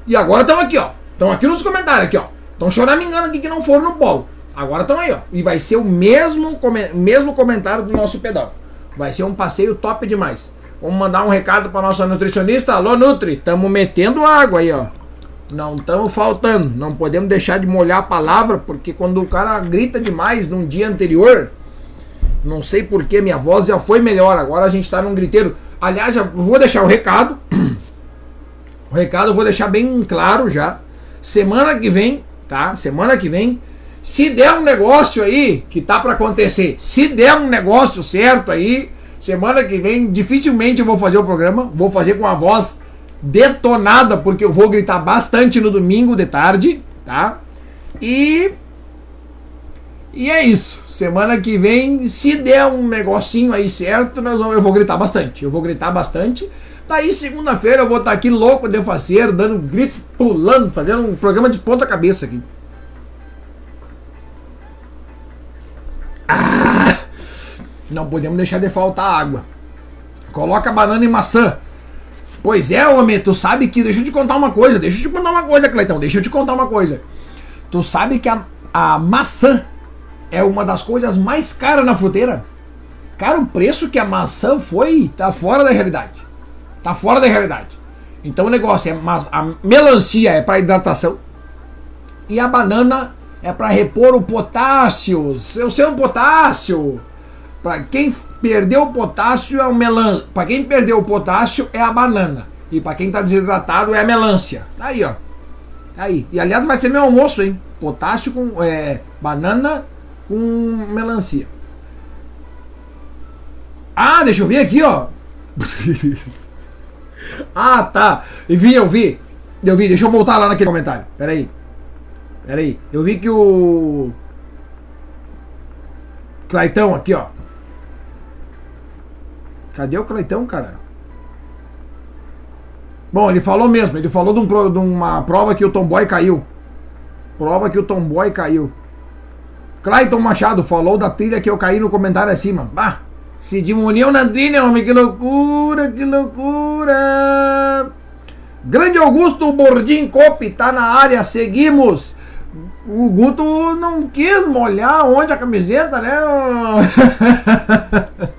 E agora estão aqui, ó. Estão aqui nos comentários, aqui, ó. Estão choramingando aqui que não foram no polo. Agora estão aí, ó. E vai ser o mesmo, mesmo comentário do nosso pedal. Vai ser um passeio top demais. Vamos mandar um recado para nossa nutricionista. Alô, Nutri, estamos metendo água aí, ó. Não estamos faltando. Não podemos deixar de molhar a palavra, porque quando o cara grita demais num dia anterior, não sei porque minha voz já foi melhor. Agora a gente está num griteiro. Aliás, eu vou deixar o recado. O recado eu vou deixar bem claro já. Semana que vem, tá? Semana que vem, se der um negócio aí que tá para acontecer, se der um negócio certo aí, semana que vem dificilmente eu vou fazer o programa, vou fazer com a voz detonada porque eu vou gritar bastante no domingo de tarde, tá? E e é isso. Semana que vem, se der um negocinho aí certo, nós vamos, eu vou gritar bastante. Eu vou gritar bastante. Daí segunda-feira eu vou estar aqui louco de faceiro, dando grito, pulando, fazendo um programa de ponta cabeça aqui. Ah, não podemos deixar de faltar água. Coloca banana e maçã. Pois é, homem, tu sabe que. Deixa eu te contar uma coisa, deixa eu te contar uma coisa, Cleitão, deixa eu te contar uma coisa. Tu sabe que a, a maçã é uma das coisas mais caras na fruteira. Cara, o preço que a maçã foi tá fora da realidade. Tá fora da realidade. Então o negócio é a melancia é para hidratação e a banana é para repor o potássio. Eu sei o potássio. Para quem perdeu o potássio é o melan. Para quem perdeu o potássio é a banana. E para quem tá desidratado é a melancia. Tá aí, ó. Tá aí. E aliás vai ser meu almoço, hein? Potássio com é, banana com melancia. Ah, deixa eu ver aqui, ó. <laughs> ah, tá. Eu vi, eu vi. Eu vi, deixa eu voltar lá naquele comentário. Pera aí. Pera aí. Eu vi que o. Claitão aqui, ó. Cadê o Claitão, cara? Bom, ele falou mesmo. Ele falou de, um, de uma prova que o Tomboy caiu. Prova que o Tomboy caiu. Clayton Machado falou da trilha que eu caí no comentário acima. Bah, se diminuiu na trilha, homem, que loucura, que loucura. Grande Augusto Bordim Cope tá na área, seguimos. O Guto não quis molhar onde a camiseta, né? <laughs>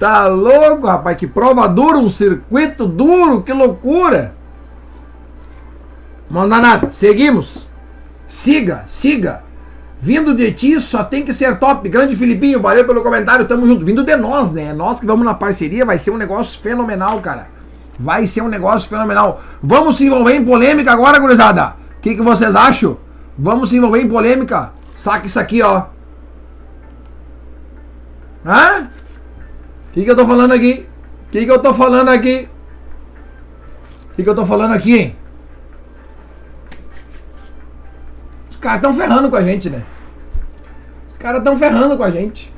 tá louco, rapaz, que prova dura, um circuito duro, que loucura. Manda nada, seguimos. Siga, siga. Vindo de ti só tem que ser top. Grande Filipinho, valeu pelo comentário, tamo junto. Vindo de nós, né? É nós que vamos na parceria, vai ser um negócio fenomenal, cara. Vai ser um negócio fenomenal. Vamos se envolver em polêmica agora, gurizada. O que, que vocês acham? Vamos se envolver em polêmica. Saca isso aqui, ó. Hã? O que, que eu tô falando aqui? O que, que eu tô falando aqui? O que, que eu tô falando aqui, hein? Caras estão ferrando com a gente, né? Os caras estão ferrando com a gente.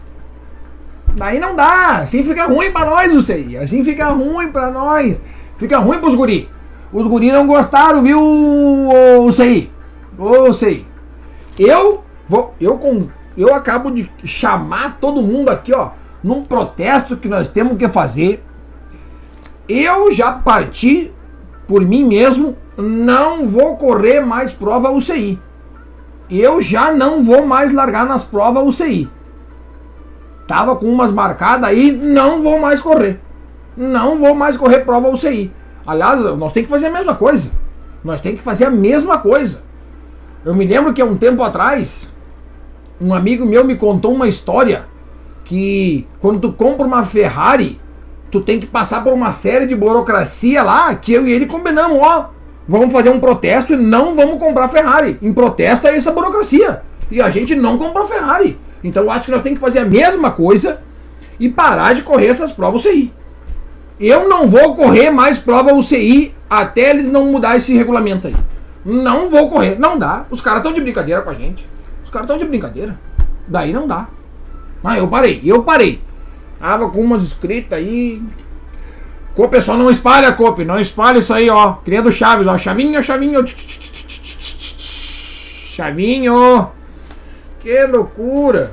Daí não dá. Assim fica ruim pra nós, não sei. Assim fica ruim pra nós. Fica ruim pros guri. Os guri não gostaram, viu, o sei. Ô, sei. Eu vou, eu com, eu acabo de chamar todo mundo aqui, ó, num protesto que nós temos que fazer. Eu já parti por mim mesmo, não vou correr mais prova UCI. Eu já não vou mais largar nas provas UCI. Tava com umas marcadas aí, não vou mais correr. Não vou mais correr prova UCI. Aliás, nós temos que fazer a mesma coisa. Nós temos que fazer a mesma coisa. Eu me lembro que há um tempo atrás, um amigo meu me contou uma história que quando tu compra uma Ferrari, tu tem que passar por uma série de burocracia lá, que eu e ele combinamos, ó, vamos fazer um protesto e não vamos comprar Ferrari. Em protesto é essa burocracia. E a gente não comprou Ferrari. Então eu acho que nós temos que fazer a mesma coisa e parar de correr essas provas UCI. Eu não vou correr mais prova UCI até eles não mudar esse regulamento aí. Não vou correr. Não dá. Os caras estão de brincadeira com a gente. Os caras estão de brincadeira. Daí não dá. Mas eu parei. Eu parei. Tava com umas escritas aí. Co, pessoal, não espalha, Cope. Não espalha isso aí, ó. Criando chaves, ó. Chavinho, chavinho. Chavinho. Que loucura!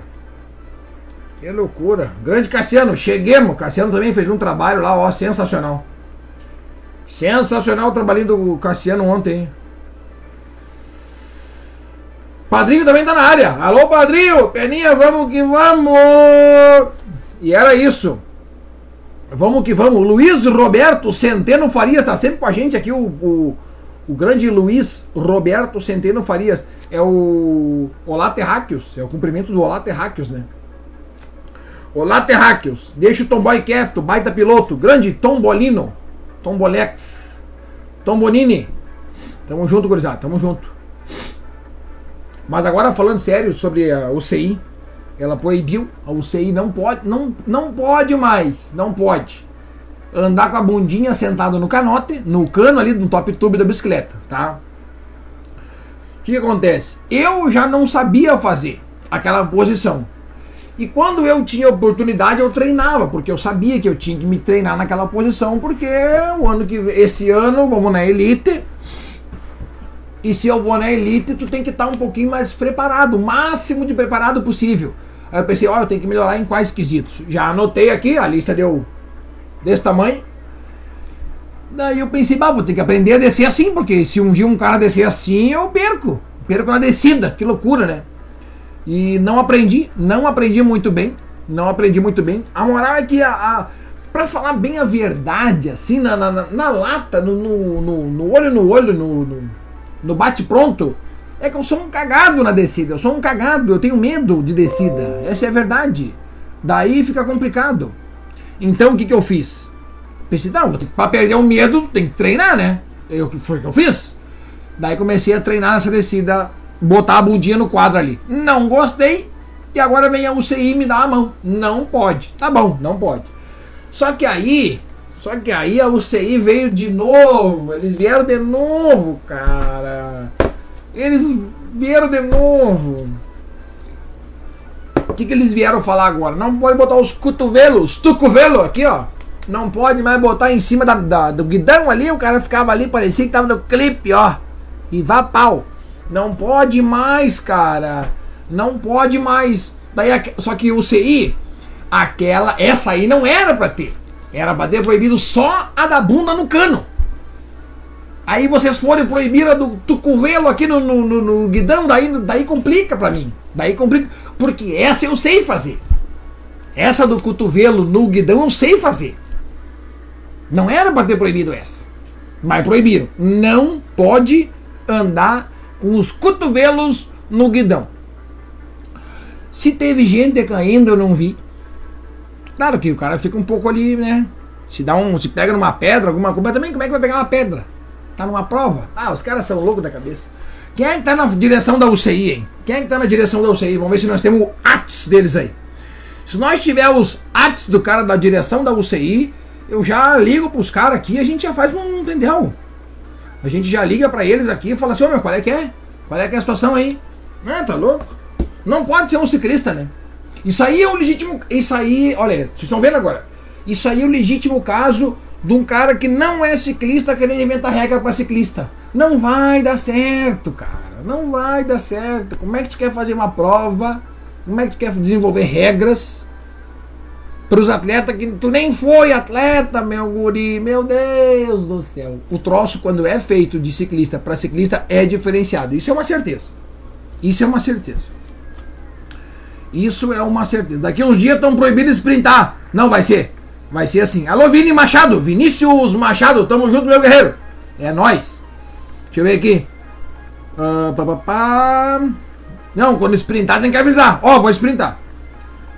Que loucura! Grande Cassiano, cheguemos! Cassiano também fez um trabalho lá, ó, sensacional. Sensacional o trabalhinho do Cassiano ontem, hein? Padrinho também tá na área. Alô, Padrinho! Peninha, vamos que vamos! E era isso. Vamos que vamos. Luiz Roberto Centeno Farias tá sempre com a gente aqui, o, o, o grande Luiz Roberto Centeno Farias é o Olá Terráqueos, é o cumprimento do Olá Terráqueos, né? Olá Terráqueos, deixa o Tomboy quieto, baita piloto, grande Tombolino, Tombolex, Tombonini, tamo junto, gurizada, tamo junto. Mas agora falando sério sobre a UCI, ela proibiu, a UCI não pode, não, não pode mais, não pode andar com a bundinha sentado no canote, no cano ali no top tube da bicicleta, tá? O que acontece? Eu já não sabia fazer aquela posição. E quando eu tinha oportunidade, eu treinava, porque eu sabia que eu tinha que me treinar naquela posição, porque o ano que esse ano vamos na elite. E se eu vou na elite, tu tem que estar um pouquinho mais preparado, o máximo de preparado possível. Aí eu pensei, ó, oh, eu tenho que melhorar em quais quesitos. Já anotei aqui, a lista deu desse tamanho. Daí eu pensei, bah, vou ter que aprender a descer assim, porque se um dia um cara descer assim, eu perco. Perco na descida, que loucura, né? E não aprendi, não aprendi muito bem. Não aprendi muito bem. A moral é que, a, a para falar bem a verdade, assim, na, na, na lata, no, no, no, no, olho no olho, no, no, no bate-pronto, É que eu sou um cagado na descida. Eu sou um cagado. Eu tenho medo de descida. Essa é a verdade. Daí fica complicado. Então o que, que eu fiz? Pensei, não, pra perder o medo tem que treinar, né? Eu, foi o que eu fiz. Daí comecei a treinar nessa descida, botar a bundinha no quadro ali. Não gostei. E agora vem a UCI me dar a mão. Não pode. Tá bom, não pode. Só que aí, só que aí a UCI veio de novo. Eles vieram de novo, cara. Eles vieram de novo. O que, que eles vieram falar agora? Não pode botar os cotovelos, tucovelo aqui, ó. Não pode mais botar em cima da, da, do guidão ali. O cara ficava ali, parecia que tava no clipe, ó. E vá pau. Não pode mais, cara. Não pode mais. Daí, só que o CI, aquela, essa aí não era pra ter. Era pra ter proibido só a da bunda no cano. Aí vocês forem proibir a do tucovelo aqui no, no, no, no, guidão, daí, daí complica pra mim. Daí complica. Porque essa eu sei fazer. Essa do cotovelo no guidão eu sei fazer. Não era para ter proibido essa. Mas proibiram. Não pode andar com os cotovelos no guidão. Se teve gente caindo, eu não vi. Claro que o cara fica um pouco ali, né? Se dá um, se pega numa pedra, alguma coisa, também como é que vai pegar uma pedra? Tá numa prova? Ah, os caras são loucos da cabeça. Quem é que tá na direção da UCI, hein? Quem é que tá na direção da UCI? Vamos ver se nós temos atos deles aí. Se nós tivermos atos do cara da direção da UCI, eu já ligo pros caras aqui a gente já faz um, entendeu? A gente já liga para eles aqui e fala assim, ô meu, qual é que é? Qual é que é a situação aí? Ah, tá louco? Não pode ser um ciclista, né? Isso aí é o legítimo. Isso aí, olha, vocês estão vendo agora? Isso aí é o legítimo caso de um cara que não é ciclista querendo inventar regra para ciclista. Não vai dar certo, cara. Não vai dar certo. Como é que tu quer fazer uma prova? Como é que tu quer desenvolver regras para os atletas que tu nem foi atleta, meu guri? Meu Deus do céu. O troço, quando é feito de ciclista para ciclista, é diferenciado. Isso é uma certeza. Isso é uma certeza. Isso é uma certeza. Daqui uns dias estão proibidos de sprintar. Não vai ser. Vai ser assim. Alô, Vini Machado. Vinícius Machado. Tamo junto, meu guerreiro. É nós. Deixa eu ver aqui. Uh, pá, pá, pá. Não, quando sprintar tem que avisar. Ó, oh, vou sprintar.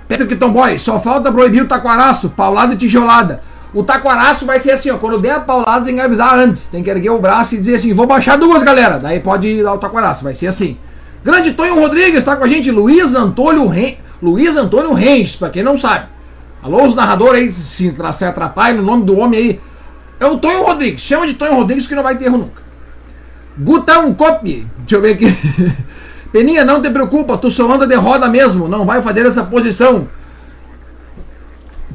Pedro que Tomboy. Só falta proibir o taquaraço. Paulada e tijolada. O taquaraço vai ser assim, ó. Quando der a paulada tem que avisar antes. Tem que erguer o braço e dizer assim, vou baixar duas, galera. Daí pode dar o taquaraço. Vai ser assim. Grande Tonho Rodrigues está com a gente, Luiz Antônio Ren... Luiz Antônio Rens, para quem não sabe. Alô, os narradores aí, se, se atrapalha no nome do homem aí. É o Tonho Rodrigues, chama de Tonho Rodrigues que não vai ter erro nunca. Gutão Copy, deixa eu ver aqui. <laughs> Peninha, não te preocupa, tu só anda de roda mesmo, não vai fazer essa posição.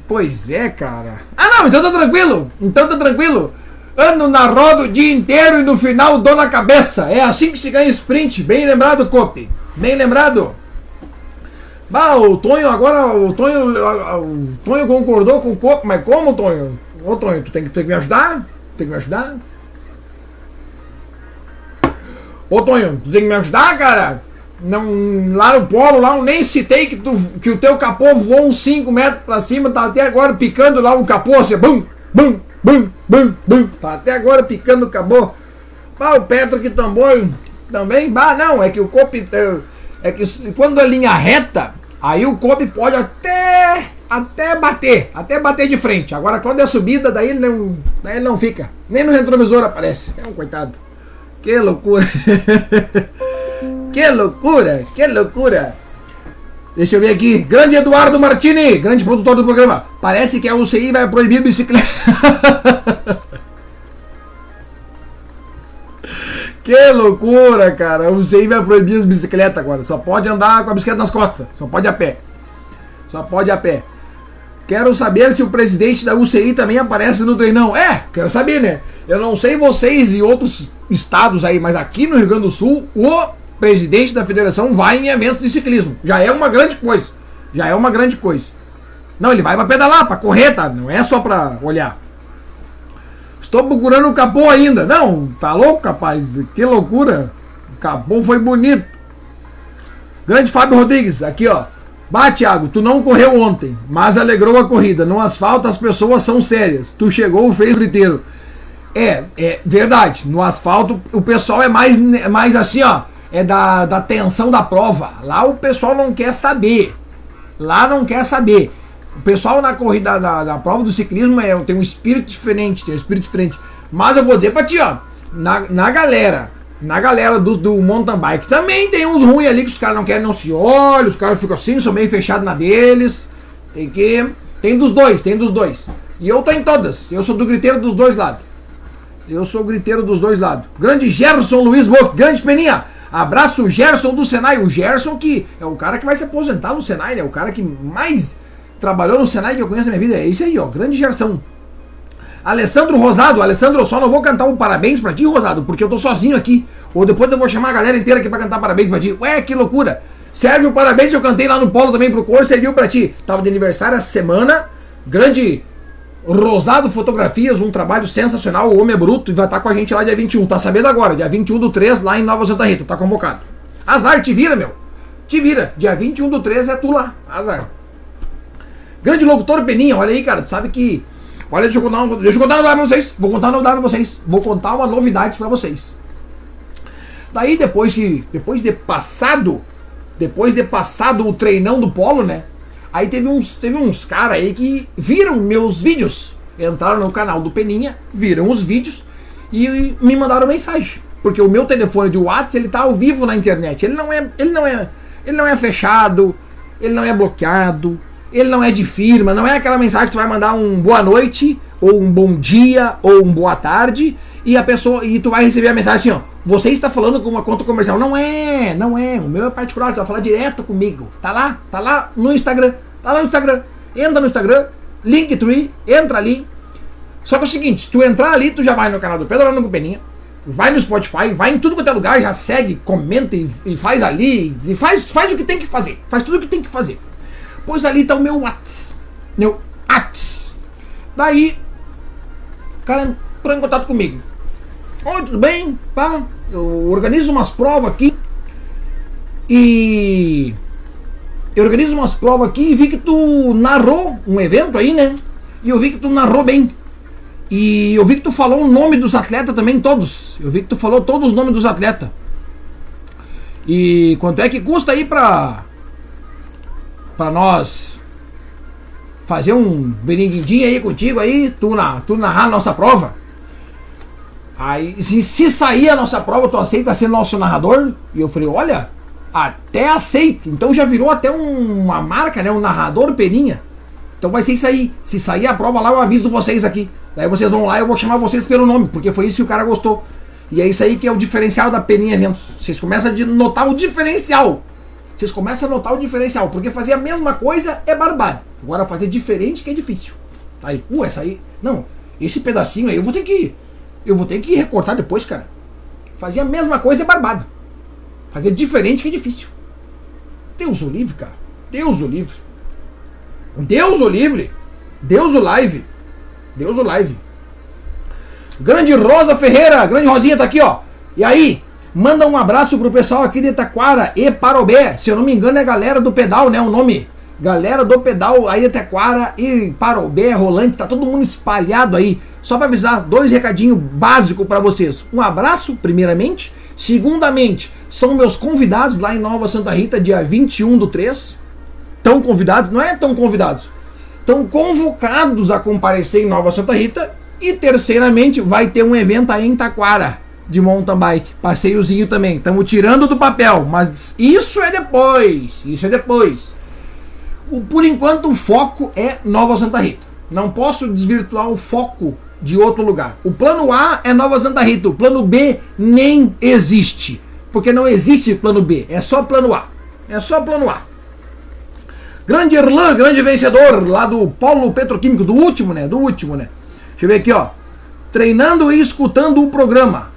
Pois é, cara. Ah não, então tá tranquilo, então tá tranquilo. Ando na roda o dia inteiro e no final dou na cabeça. É assim que se ganha sprint. Bem lembrado, Cope. Bem lembrado. Bah, o Tonho agora, o Tonho, o Tonho concordou com o Cope, mas como, Tonho? Ô, Tonho, tu tem que, tem que me ajudar? Tem que me ajudar? Ô, Tonho, tu tem que me ajudar, cara? Não, lá no polo, lá eu nem citei que, tu, que o teu capô voou uns 5 metros pra cima, tá até agora picando lá o capô, assim, bum, bum, bum, bum, bum. Até agora picando acabou. Bah, o Petro que tombou também. Bah, não, é que o Cope. É, é que quando é linha reta, aí o Cope pode até. Até bater, até bater de frente. Agora quando é subida, daí ele não, daí ele não fica. Nem no retrovisor aparece. É um coitado. Que loucura. <laughs> que loucura, que loucura. Deixa eu ver aqui. Grande Eduardo Martini, grande produtor do programa. Parece que a UCI vai proibir bicicleta. <laughs> que loucura, cara. A UCI vai proibir as bicicletas agora. Só pode andar com a bicicleta nas costas. Só pode a pé. Só pode a pé. Quero saber se o presidente da UCI também aparece no treinão. É, quero saber, né? Eu não sei vocês e outros estados aí, mas aqui no Rio Grande do Sul, o presidente da federação vai em eventos de ciclismo. Já é uma grande coisa. Já é uma grande coisa. Não, ele vai para pedalar, para correr, tá? Não é só para olhar. Estou procurando o capô ainda. Não, tá louco, capaz? Que loucura. O capô foi bonito. Grande Fábio Rodrigues, aqui ó. Bah, Thiago, tu não correu ontem, mas alegrou a corrida. No asfalto as pessoas são sérias. Tu chegou, fez o inteiro. É, é verdade. No asfalto o pessoal é mais, mais assim, ó. É da, da tensão da prova. Lá o pessoal não quer saber. Lá não quer saber. O pessoal na corrida da, da prova do ciclismo é, tem um espírito diferente, tem um espírito diferente. Mas eu vou dizer pra ti, ó, na, na galera, na galera do, do mountain bike também tem uns ruins ali que os caras não querem, não se olham, os caras ficam assim, são meio fechados na deles. Tem que. Tem dos dois, tem dos dois. E eu tô em todas. Eu sou do griteiro dos dois lados. Eu sou griteiro dos dois lados. Grande Gerson Luiz Boc, grande Peninha. Abraço Gerson do Senai. O Gerson que é o cara que vai se aposentar no Senai, né? O cara que mais trabalhou no Senai que eu conheço na minha vida. É esse aí, ó. Grande Gerson. Alessandro Rosado. Alessandro, só não vou cantar um parabéns pra ti, Rosado, porque eu tô sozinho aqui. Ou depois eu vou chamar a galera inteira aqui pra cantar parabéns pra ti. Ué, que loucura. Sérgio, parabéns. Eu cantei lá no Polo também pro cor, serviu pra ti. Tava de aniversário essa semana. Grande Rosado Fotografias, um trabalho sensacional. O homem é bruto e vai estar com a gente lá dia 21. Tá sabendo agora? Dia 21 do 3 lá em Nova Santa Rita. Tá convocado. Azar, te vira, meu. Te vira. Dia 21 do 3 é tu lá. Azar. Grande locutor Peninha, olha aí, cara. Tu sabe que. Olha, deixa eu contar, uma, deixa eu contar uma novidade pra vocês. Vou contar uma novidade pra vocês. Vou contar uma novidade pra vocês. Daí depois que. Depois de passado. Depois de passado o treinão do polo, né? Aí teve uns, teve uns caras aí que viram meus vídeos. Entraram no canal do Peninha, viram os vídeos e me mandaram mensagem. Porque o meu telefone de WhatsApp, ele tá ao vivo na internet. Ele não é, ele não é, ele não é fechado, ele não é bloqueado, ele não é de firma, não é aquela mensagem que tu vai mandar um boa noite ou um bom dia ou um boa tarde e a pessoa e tu vai receber a mensagem assim, ó, você está falando com uma conta comercial. Não é, não é. O meu é particular, tu vai falar direto comigo. Tá lá, tá lá no Instagram. Tá lá no Instagram. Entra no Instagram, Linktree, entra ali. Só que é o seguinte, se tu entrar ali, tu já vai no canal do Pedro Arano com Peninha, vai no Spotify, vai em tudo quanto é lugar, já segue, comenta e, e, faz ali, e faz, faz o que tem que fazer. Faz tudo o que tem que fazer. Pois ali tá o meu Whats. Meu Whats. Daí, o cara entrou em contato comigo. Oi, tudo bem? Pá, eu organizo umas provas aqui. E eu organizo umas provas aqui e vi que tu narrou um evento aí, né? E eu vi que tu narrou bem. E eu vi que tu falou o nome dos atletas também, todos. Eu vi que tu falou todos os nomes dos atletas. E quanto é que custa aí pra. pra nós fazer um beringuindinho aí contigo aí, tu, na, tu narrar a nossa prova? Aí, se, se sair a nossa prova, tu aceita ser nosso narrador? E eu falei, olha, até aceito. Então já virou até um, uma marca, né? Um narrador peninha. Então vai ser isso aí. Se sair a prova lá, eu aviso vocês aqui. Daí vocês vão lá eu vou chamar vocês pelo nome, porque foi isso que o cara gostou. E é isso aí que é o diferencial da Peninha Eventos. Vocês começam a notar o diferencial. Vocês começam a notar o diferencial, porque fazer a mesma coisa é barbado. Agora fazer diferente que é difícil. Aí, uh, essa aí. Não, esse pedacinho aí eu vou ter que eu vou ter que recortar depois, cara. Fazer a mesma coisa é barbado. Fazer diferente que é difícil. Deus o livre, cara. Deus o livre. Deus o livre. Deus o live. Deus o live. Grande Rosa Ferreira, grande Rosinha tá aqui, ó. E aí, manda um abraço pro pessoal aqui de Itaquara e Parobé. Se eu não me engano é galera do pedal, né? O nome. Galera do pedal aí de Itaquara e Parobé, Rolante, tá todo mundo espalhado aí. Só para avisar, dois recadinhos básicos para vocês. Um abraço, primeiramente. Segundamente, são meus convidados lá em Nova Santa Rita, dia 21 do 3. Tão convidados, não é tão convidados. Estão convocados a comparecer em Nova Santa Rita. E terceiramente, vai ter um evento aí em Taquara de mountain bike. Passeiozinho também. Estamos tirando do papel, mas isso é depois. Isso é depois. Por enquanto, o foco é Nova Santa Rita. Não posso desvirtuar o foco de outro lugar. O plano A é Nova Santa Rita, o plano B nem existe. Porque não existe plano B, é só plano A. É só plano A. Grande Erlan, grande vencedor lá do Polo Petroquímico, do último, né? Do último, né? Deixa eu ver aqui, ó. Treinando e escutando o programa.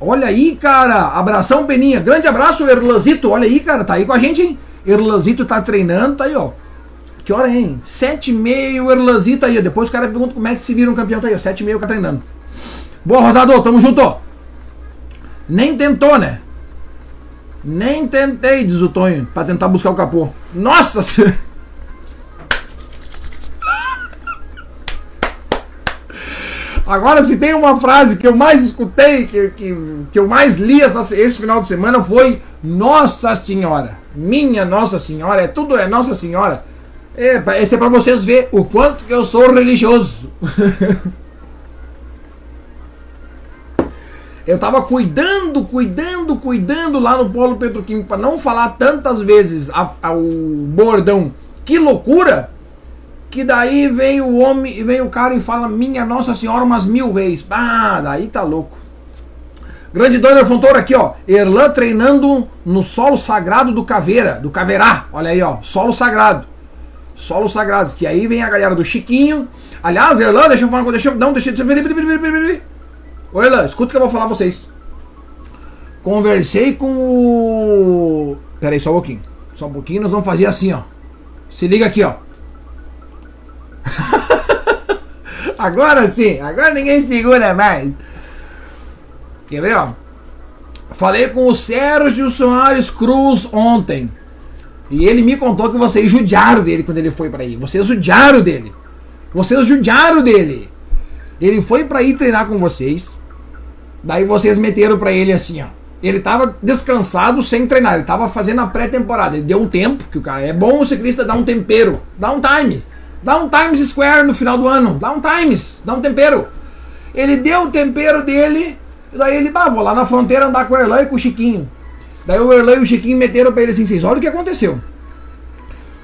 Olha aí, cara. Abração, Peninha. Grande abraço, Erlanzito. Olha aí, cara. Tá aí com a gente, hein? Erlanzito tá treinando, tá aí, ó. Que hora, hein? Sete e meio, Erlanzito aí. Depois o cara pergunta como é que se vira um campeão. Tá aí, ó. Sete e meio, tá treinando. Boa, Rosador. Tamo junto. Nem tentou, né? Nem tentei, diz o Tonho, pra tentar buscar o capô. Nossa <laughs> senhora! Agora, se tem uma frase que eu mais escutei, que, que, que eu mais li essa, esse final de semana foi Nossa Senhora. Minha Nossa Senhora, é tudo é Nossa Senhora. É, esse é para vocês ver o quanto que eu sou religioso. <laughs> eu tava cuidando, cuidando, cuidando lá no polo petroquímico para não falar tantas vezes o bordão. Que loucura! Que daí vem o homem, vem o cara e fala minha Nossa Senhora umas mil vezes. Ah, daí tá louco. Grande Dona Fontoura aqui, ó. Erlan treinando no solo sagrado do Caveira, do Caverá. Olha aí, ó. Solo sagrado. Solo sagrado. Que aí vem a galera do Chiquinho. Aliás, Erlan, deixa eu falar, deixa eu, não, deixa eu... Ô Erlan, escuta que eu vou falar vocês. Conversei com o... Pera aí, só um pouquinho. Só um pouquinho, nós vamos fazer assim, ó. Se liga aqui, ó. <laughs> agora sim, agora ninguém segura mais. Quer ver, ó? Falei com o Sérgio Soares Cruz ontem. E ele me contou que vocês judiaram dele quando ele foi para aí. Vocês judiaram dele. Vocês judiaram dele. Ele foi para ir treinar com vocês. Daí vocês meteram para ele assim, ó. Ele tava descansado sem treinar. Ele tava fazendo a pré-temporada. Ele deu um tempo, que o cara é bom o ciclista dá um tempero, dá um time. Dá um Times Square no final do ano. Dá um Times, dá um tempero. Ele deu o tempero dele, daí ele, bah, vou lá na fronteira andar com o Erlan e com o Chiquinho. Daí o Erlan e o Chiquinho meteram pra ele assim, vocês olha o que aconteceu.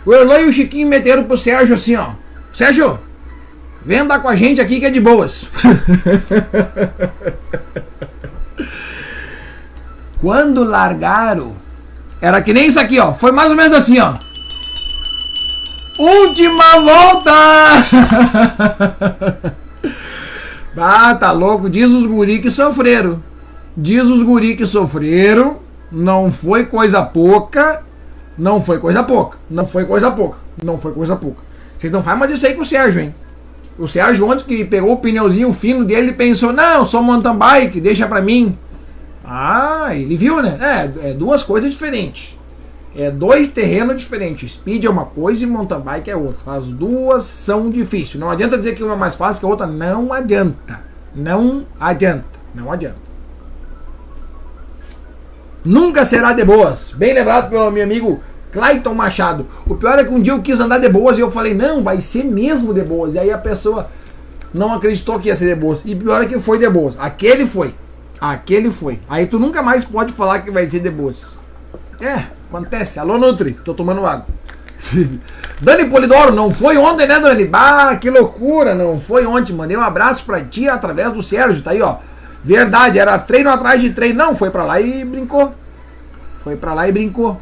O Erlan e o Chiquinho meteram pro Sérgio assim, ó. Sérgio, vem andar com a gente aqui que é de boas. <laughs> Quando largaram, era que nem isso aqui, ó. Foi mais ou menos assim, ó. Última volta! <laughs> ah, tá louco. Diz os guri que sofreram. Diz os guri que sofreram. Não foi coisa pouca. Não foi coisa pouca. Não foi coisa pouca. Não foi coisa pouca. Vocês não fazem mais isso aí com o Sérgio, hein? O Sérgio, ontem que pegou o pneuzinho fino dele, pensou: não, sou mountain bike, deixa pra mim. Ah, ele viu, né? É, é duas coisas diferentes. É dois terrenos diferentes. Speed é uma coisa e mountain bike é outra. As duas são difíceis. Não adianta dizer que uma é mais fácil que a outra. Não adianta. Não adianta. Não adianta. Nunca será de boas. Bem lembrado pelo meu amigo Clayton Machado. O pior é que um dia eu quis andar de boas e eu falei, não, vai ser mesmo de boas. E aí a pessoa não acreditou que ia ser de boas. E pior é que foi de boas. Aquele foi. Aquele foi. Aí tu nunca mais pode falar que vai ser de boas. É, acontece. Alô, Nutri, tô tomando água. <laughs> Dani Polidoro, não foi ontem, né, Dani? Bah, que loucura, não foi ontem. Mandei um abraço pra ti através do Sérgio, tá aí, ó. Verdade, era treino atrás de treino. Não, foi pra lá e brincou. Foi pra lá e brincou.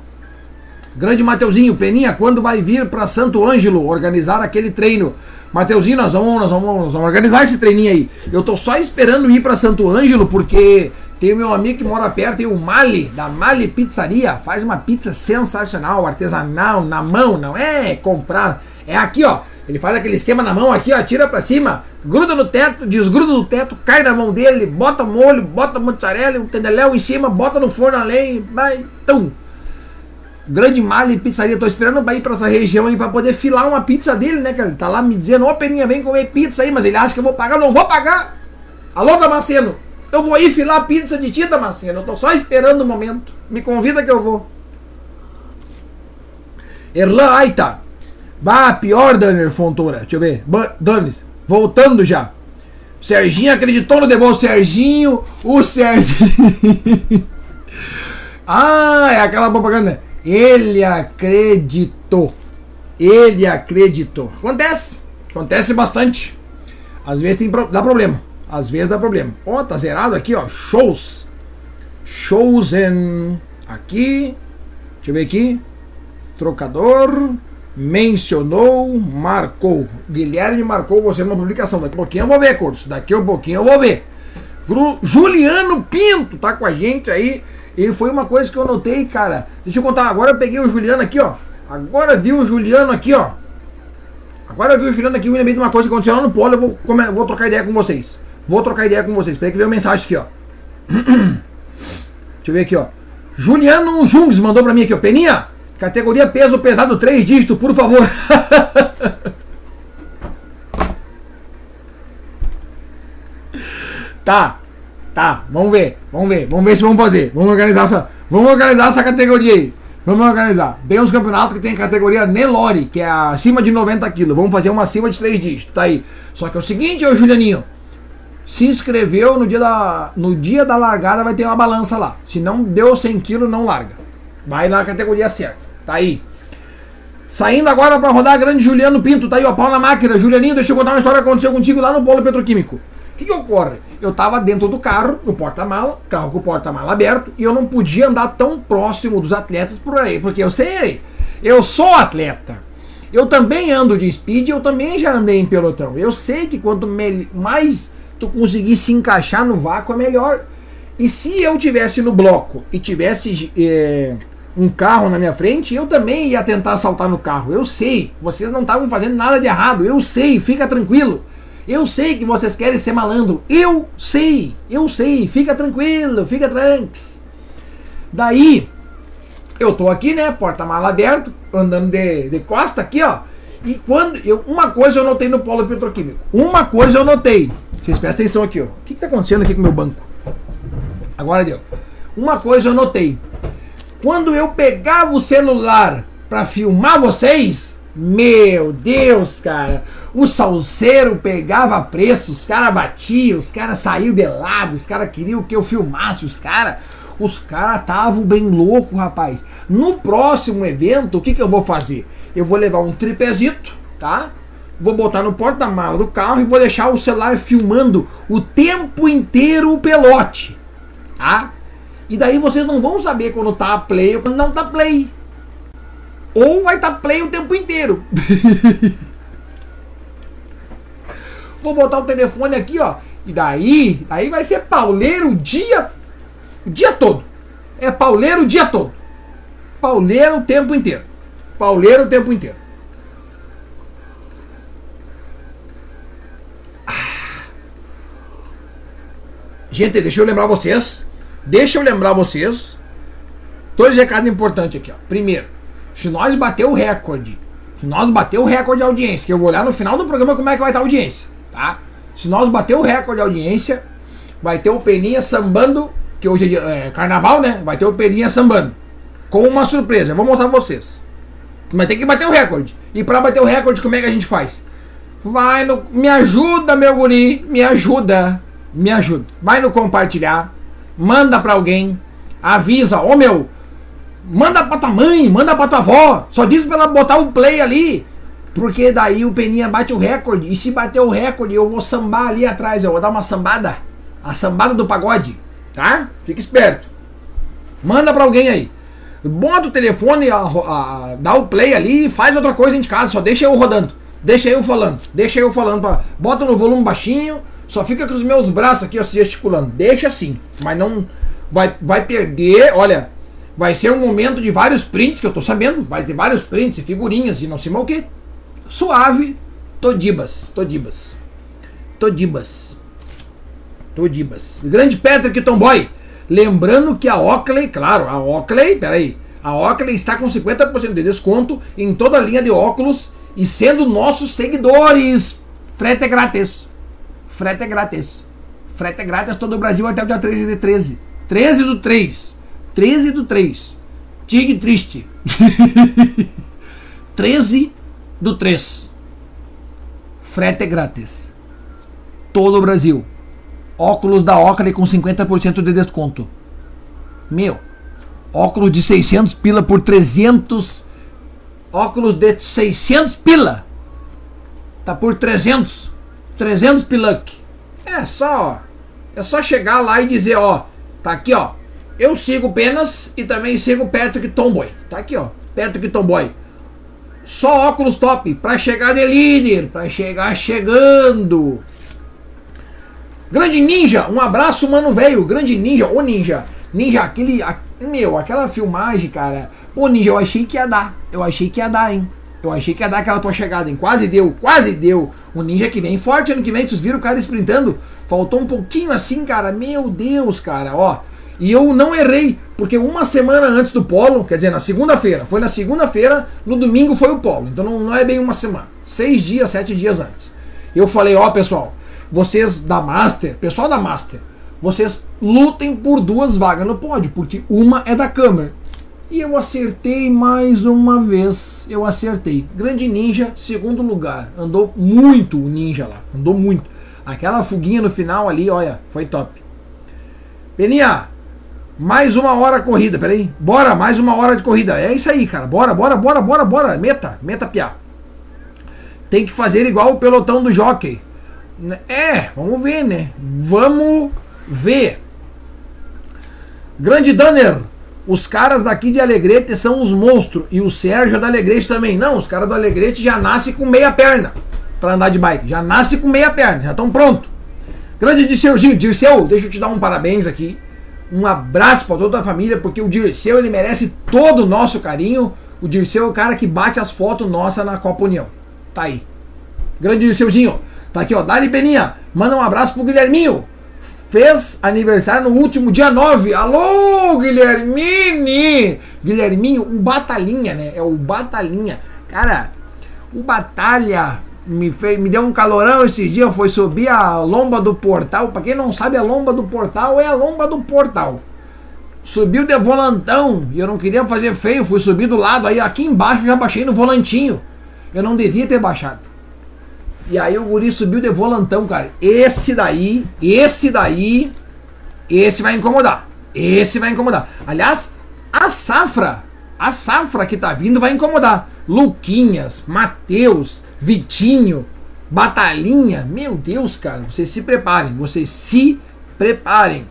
Grande Mateuzinho, Peninha, quando vai vir pra Santo Ângelo organizar aquele treino? Mateuzinho, nós vamos, nós, vamos, nós vamos organizar esse treininho aí. Eu tô só esperando ir pra Santo Ângelo porque tem meu amigo que mora perto, tem o Mali, da Mali Pizzaria. Faz uma pizza sensacional, artesanal, na mão, não é comprar. É aqui, ó. Ele faz aquele esquema na mão aqui, ó, tira pra cima, gruda no teto, desgruda no teto, cai na mão dele, bota molho, bota mozzarella, um tendeléu em cima, bota no forno além, vai, tum. Grande Mali Pizzaria, tô esperando pra ir pra essa região aí pra poder filar uma pizza dele, né, cara? Ele tá lá me dizendo, ô Peninha, vem comer pizza aí, mas ele acha que eu vou pagar, não vou pagar. Alô, Damasceno, eu vou ir filar pizza de Tita Marcelo. Eu tô só esperando o momento. Me convida que eu vou. Erlan Aita. Bah, pior, Dani Fontoura. Deixa eu ver. Dani, voltando já. Serginho acreditou no Debol. Serginho, o Serginho. <laughs> ah, é aquela propaganda. Ele acreditou. Ele acreditou. Acontece. Acontece bastante. Às vezes tem, dá problema. Às vezes dá problema. Ó, oh, tá zerado aqui, ó. Shows. Chosen. Aqui. Deixa eu ver aqui. Trocador. Mencionou. Marcou. Guilherme marcou você numa publicação. Daqui a pouquinho eu vou ver, Curtis. Daqui a pouquinho eu vou ver. Juliano Pinto tá com a gente aí. E foi uma coisa que eu notei, cara. Deixa eu contar. Agora eu peguei o Juliano aqui, ó. Agora vi o Juliano aqui, ó. Agora vi o Juliano aqui. Eu lembrei de uma coisa que aconteceu lá no polo. Eu vou, vou trocar ideia com vocês. Vou trocar ideia com vocês. Espera que veio a mensagem aqui, ó. <clears throat> Deixa eu ver aqui, ó. Juliano Jungs mandou pra mim aqui, ó. Peninha, categoria peso pesado 3 dígitos, por favor. <laughs> Tá. Tá, vamos ver. Vamos ver. Vamos ver se vamos fazer. Vamos organizar essa. Vamos organizar essa categoria aí. Vamos organizar. Tem uns campeonatos que tem categoria Nelore, que é acima de 90 quilos. Vamos fazer uma acima de 3 dígitos. Tá aí. Só que é o seguinte, ô Julianinho. Se inscreveu no dia da, no dia da largada, vai ter uma balança lá. Se não deu 100 quilos, não larga. Vai na categoria certa. Tá aí. Saindo agora para rodar grande Juliano Pinto, tá aí, ó, pau na máquina. Julianinho, deixa eu contar uma história que aconteceu contigo lá no Polo Petroquímico. O que, que ocorre? Eu tava dentro do carro, no porta-mala, carro com o porta-mala aberto, e eu não podia andar tão próximo dos atletas por aí, porque eu sei, eu sou atleta. Eu também ando de speed, eu também já andei em pelotão. Eu sei que quanto mais tu conseguir se encaixar no vácuo é melhor. E se eu tivesse no bloco e tivesse é, um carro na minha frente, eu também ia tentar saltar no carro. Eu sei, vocês não estavam fazendo nada de errado. Eu sei, fica tranquilo. Eu sei que vocês querem ser malandro. Eu sei, eu sei. Fica tranquilo, fica tranks. Daí, eu tô aqui, né? Porta-mala aberto, andando de, de costa aqui, ó. E quando. Eu, uma coisa eu notei no polo petroquímico. Uma coisa eu notei. Vocês prestem atenção aqui, ó. O que, que tá acontecendo aqui com o meu banco? Agora deu. Uma coisa eu notei. Quando eu pegava o celular para filmar vocês, meu Deus, cara, o salseiro pegava preço, os caras batiam, os caras saíam de lado, os caras queriam que eu filmasse os caras. Os caras estavam bem loucos, rapaz. No próximo evento, o que, que eu vou fazer? Eu vou levar um tripezito, tá? Vou botar no porta-mala do carro e vou deixar o celular filmando o tempo inteiro o pelote, tá? E daí vocês não vão saber quando tá play ou quando não tá play. Ou vai tá play o tempo inteiro. <laughs> Vou botar o telefone aqui, ó. E daí, aí vai ser pauleiro o dia, o dia todo. É pauleiro o dia todo. Pauleiro o tempo inteiro. Pauleiro o tempo inteiro. Gente, deixa eu lembrar vocês Deixa eu lembrar vocês dois recados importantes aqui. Ó. Primeiro, se nós bater o recorde, se nós bater o recorde de audiência, que eu vou olhar no final do programa como é que vai estar a audiência, tá? Se nós bater o recorde de audiência, vai ter o Peninha sambando, que hoje é, é carnaval, né? Vai ter o Peninha sambando. Com uma surpresa, eu vou mostrar pra vocês. Mas tem que bater o recorde. E para bater o recorde, como é que a gente faz? Vai no. Me ajuda, meu guri. Me ajuda. Me ajuda. Vai no compartilhar manda para alguém, avisa, ô oh, meu, manda pra tua mãe, manda pra tua avó, só diz pra ela botar o play ali, porque daí o Peninha bate o recorde, e se bater o recorde eu vou sambar ali atrás, eu vou dar uma sambada, a sambada do pagode, tá? Fica esperto. Manda pra alguém aí. Bota o telefone, a, a, dá o play ali faz outra coisa de casa, só deixa eu rodando. Deixa eu falando, deixa eu falando. Pra, bota no volume baixinho, só fica com os meus braços aqui, ó, gesticulando. Deixa assim, mas não vai, vai perder. Olha, vai ser um momento de vários prints que eu tô sabendo. Vai ter vários prints e figurinhas e não sei mais o que. Suave, todibas, todibas, todibas, todibas. Grande Patrick Tomboy. Lembrando que a Oakley, claro, a Oakley, peraí, a Oakley está com 50% de desconto em toda a linha de óculos e sendo nossos seguidores. Frete é grátis. Frete é grátis. Frete é grátis todo o Brasil até o dia 13 de 13. 13 do 3. 13 do 3. Tigre triste. <laughs> 13 do 3. Frete é grátis. Todo o Brasil. Óculos da Oakley com 50% de desconto. Meu. Óculos de 600 pila por 300. Óculos de 600 pila. Tá por 300. 300 piluck. É só, é só chegar lá e dizer, ó, tá aqui, ó. Eu sigo Penas e também sigo Patrick Tomboy. Tá aqui, ó, Patrick Tomboy. Só óculos top para chegar de líder, para chegar chegando. Grande Ninja, um abraço, mano, velho. Grande Ninja, ô Ninja. Ninja, aquele, meu, aquela filmagem, cara. Ô Ninja, eu achei que ia dar. Eu achei que ia dar, hein. Eu achei que ia dar aquela tua chegada, hein? Quase deu, quase deu. O Ninja que vem forte ano que vem, vocês viram o cara sprintando? Faltou um pouquinho assim, cara. Meu Deus, cara, ó. E eu não errei, porque uma semana antes do polo, quer dizer, na segunda-feira, foi na segunda-feira, no domingo foi o polo. Então não, não é bem uma semana. Seis dias, sete dias antes. Eu falei, ó, pessoal, vocês da Master, pessoal da Master, vocês lutem por duas vagas no pódio, porque uma é da câmera. E eu acertei mais uma vez. Eu acertei. Grande Ninja, segundo lugar. Andou muito o Ninja lá. Andou muito. Aquela fuguinha no final ali, olha, foi top. Peninha, mais uma hora corrida, peraí. Bora, mais uma hora de corrida. É isso aí, cara. Bora, bora, bora, bora, bora. Meta, meta piá. Tem que fazer igual o pelotão do jockey. É, vamos ver, né? Vamos ver. Grande Danner, os caras daqui de Alegrete são os monstros. E o Sérgio é da Alegrete também. Não, os caras do Alegrete já nascem com meia perna para andar de bike. Já nasce com meia perna, já estão pronto. Grande Dirceuzinho, Dirceu, deixa eu te dar um parabéns aqui. Um abraço para toda a família, porque o Dirceu ele merece todo o nosso carinho. O Dirceu é o cara que bate as fotos nossas na Copa União. Tá aí. Grande Dirceuzinho. Tá aqui, ó. Dali Peninha. Manda um abraço pro Guilherminho. Fez aniversário no último dia 9. Alô, Guilhermini! Guilherminho, o Batalhinha, né? É o Batalhinha. Cara, o Batalha me, fez, me deu um calorão esses dias, foi subir a lomba do portal. Pra quem não sabe, a lomba do portal é a lomba do portal. Subiu de volantão e eu não queria fazer feio, fui subir do lado, aí aqui embaixo já baixei no volantinho. Eu não devia ter baixado. E aí o guri subiu de volantão, cara. Esse daí, esse daí, esse vai incomodar. Esse vai incomodar. Aliás, a safra, a safra que tá vindo vai incomodar. Luquinhas, Mateus, Vitinho, Batalhinha. Meu Deus, cara, vocês se preparem, vocês se preparem.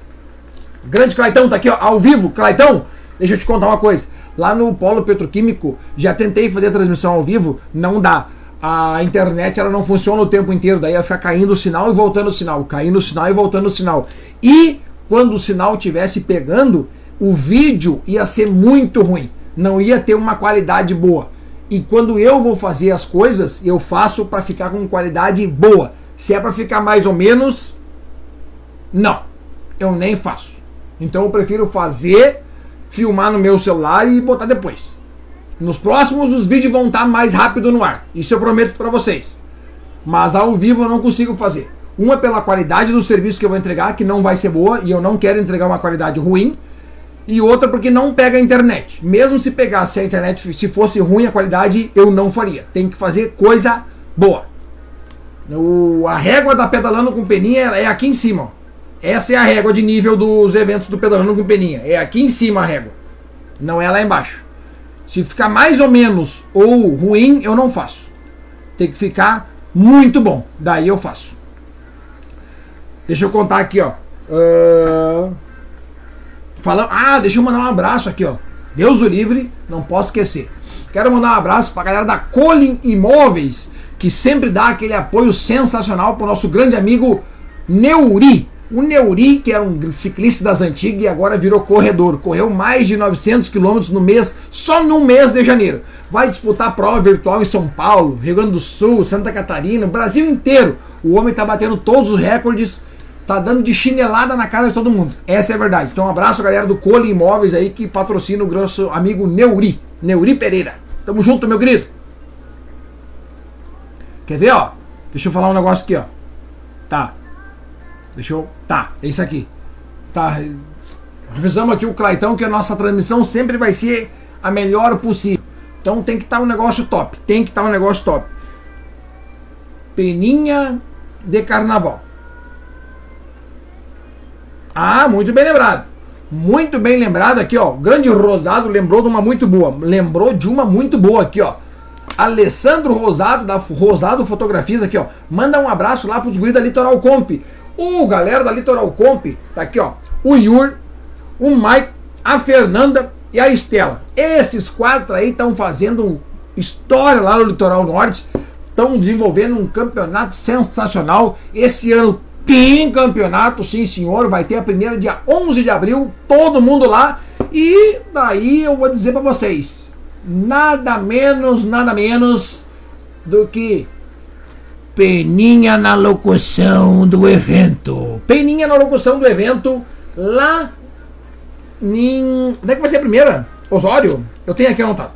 Grande Claitão tá aqui, ó, ao vivo. Claitão, deixa eu te contar uma coisa. Lá no Polo Petroquímico, já tentei fazer transmissão ao vivo, não dá. A internet ela não funciona o tempo inteiro, daí ia ficar caindo o sinal e voltando o sinal, caindo o sinal e voltando o sinal. E quando o sinal estivesse pegando, o vídeo ia ser muito ruim, não ia ter uma qualidade boa. E quando eu vou fazer as coisas, eu faço para ficar com qualidade boa. Se é para ficar mais ou menos, não, eu nem faço. Então eu prefiro fazer, filmar no meu celular e botar depois. Nos próximos os vídeos vão estar mais rápido no ar. Isso eu prometo para vocês. Mas ao vivo eu não consigo fazer. Uma pela qualidade do serviço que eu vou entregar, que não vai ser boa e eu não quero entregar uma qualidade ruim e outra porque não pega a internet. Mesmo se pegasse a internet, se fosse ruim a qualidade, eu não faria. Tem que fazer coisa boa. O, a régua da pedalando com peninha é aqui em cima. Essa é a régua de nível dos eventos do pedalando com peninha. É aqui em cima a régua. Não é lá embaixo. Se ficar mais ou menos ou ruim, eu não faço. Tem que ficar muito bom. Daí eu faço. Deixa eu contar aqui, ó. Uh... Falando, ah, deixa eu mandar um abraço aqui, ó. Deus o livre, não posso esquecer. Quero mandar um abraço para a galera da Colin Imóveis, que sempre dá aquele apoio sensacional para o nosso grande amigo Neuri. O Neuri, que era um ciclista das antigas e agora virou corredor, correu mais de 900 quilômetros no mês, só no mês de janeiro. Vai disputar prova virtual em São Paulo, Rio Grande do Sul, Santa Catarina, Brasil inteiro. O homem está batendo todos os recordes tá dando de chinelada na cara de todo mundo. Essa é a verdade. Então um abraço galera do Cole Imóveis aí que patrocina o grosso amigo Neuri, Neuri Pereira. Tamo junto, meu querido. Quer ver, ó? Deixa eu falar um negócio aqui, ó. Tá. Deixa eu. Tá, é isso aqui. Tá. Revisamos aqui o Claitão que a nossa transmissão sempre vai ser a melhor possível. Então tem que estar tá um negócio top. Tem que estar tá um negócio top. Peninha de carnaval. Ah, muito bem lembrado. Muito bem lembrado aqui, ó. Grande Rosado lembrou de uma muito boa. Lembrou de uma muito boa aqui, ó. Alessandro Rosado, da Rosado Fotografias aqui, ó. Manda um abraço lá pros guris da Litoral Comp. O galera da Litoral Comp, tá aqui, ó. O Yur, o Mike, a Fernanda e a Estela. Esses quatro aí estão fazendo história lá no Litoral Norte. Estão desenvolvendo um campeonato sensacional. Esse ano tem campeonato, sim senhor, vai ter a primeira dia 11 de abril, todo mundo lá. E daí eu vou dizer para vocês, nada menos, nada menos do que Peninha na locução do evento. Peninha na locução do evento lá em. Onde é que vai ser a primeira? Osório? Eu tenho aqui anotado.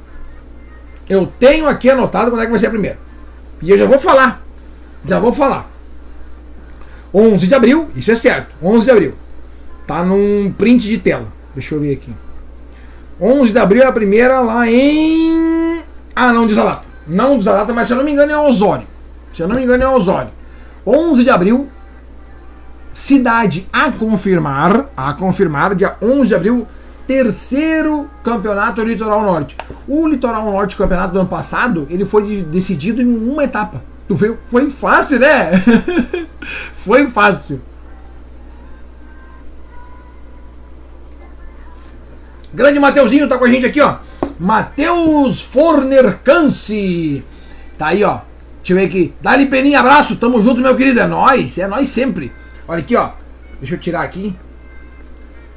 Eu tenho aqui anotado quando é que vai ser a primeira. E eu já vou falar. Já vou falar. 11 de abril, isso é certo, 11 de abril. Tá num print de tela. Deixa eu ver aqui. 11 de abril é a primeira lá em. Ah, não diz a data. Não diz a data, mas se eu não me engano é Osório. Se eu não me engano é Osório. 11 de abril, cidade a confirmar, a confirmar, dia 11 de abril, terceiro campeonato Litoral Norte. O Litoral Norte campeonato do ano passado, ele foi decidido em uma etapa. Tu viu? Foi fácil, né? <laughs> foi fácil. Grande Mateuzinho tá com a gente aqui, ó. Matheus Forner Canse. Tá aí, ó. Deixa eu ver aqui. Dá-lhe peninha, abraço. Tamo junto, meu querido. É nós, é nós sempre. Olha aqui, ó. Deixa eu tirar aqui.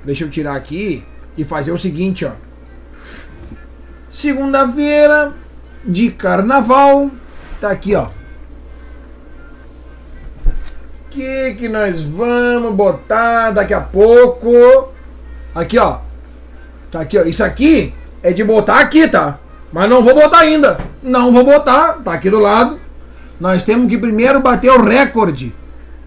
Deixa eu tirar aqui e fazer o seguinte, ó. Segunda-feira de carnaval. Tá aqui, ó. Que que nós vamos botar daqui a pouco? Aqui, ó. Tá aqui, ó. Isso aqui é de botar aqui, tá? Mas não vou botar ainda. Não vou botar. Tá aqui do lado. Nós temos que primeiro bater o recorde.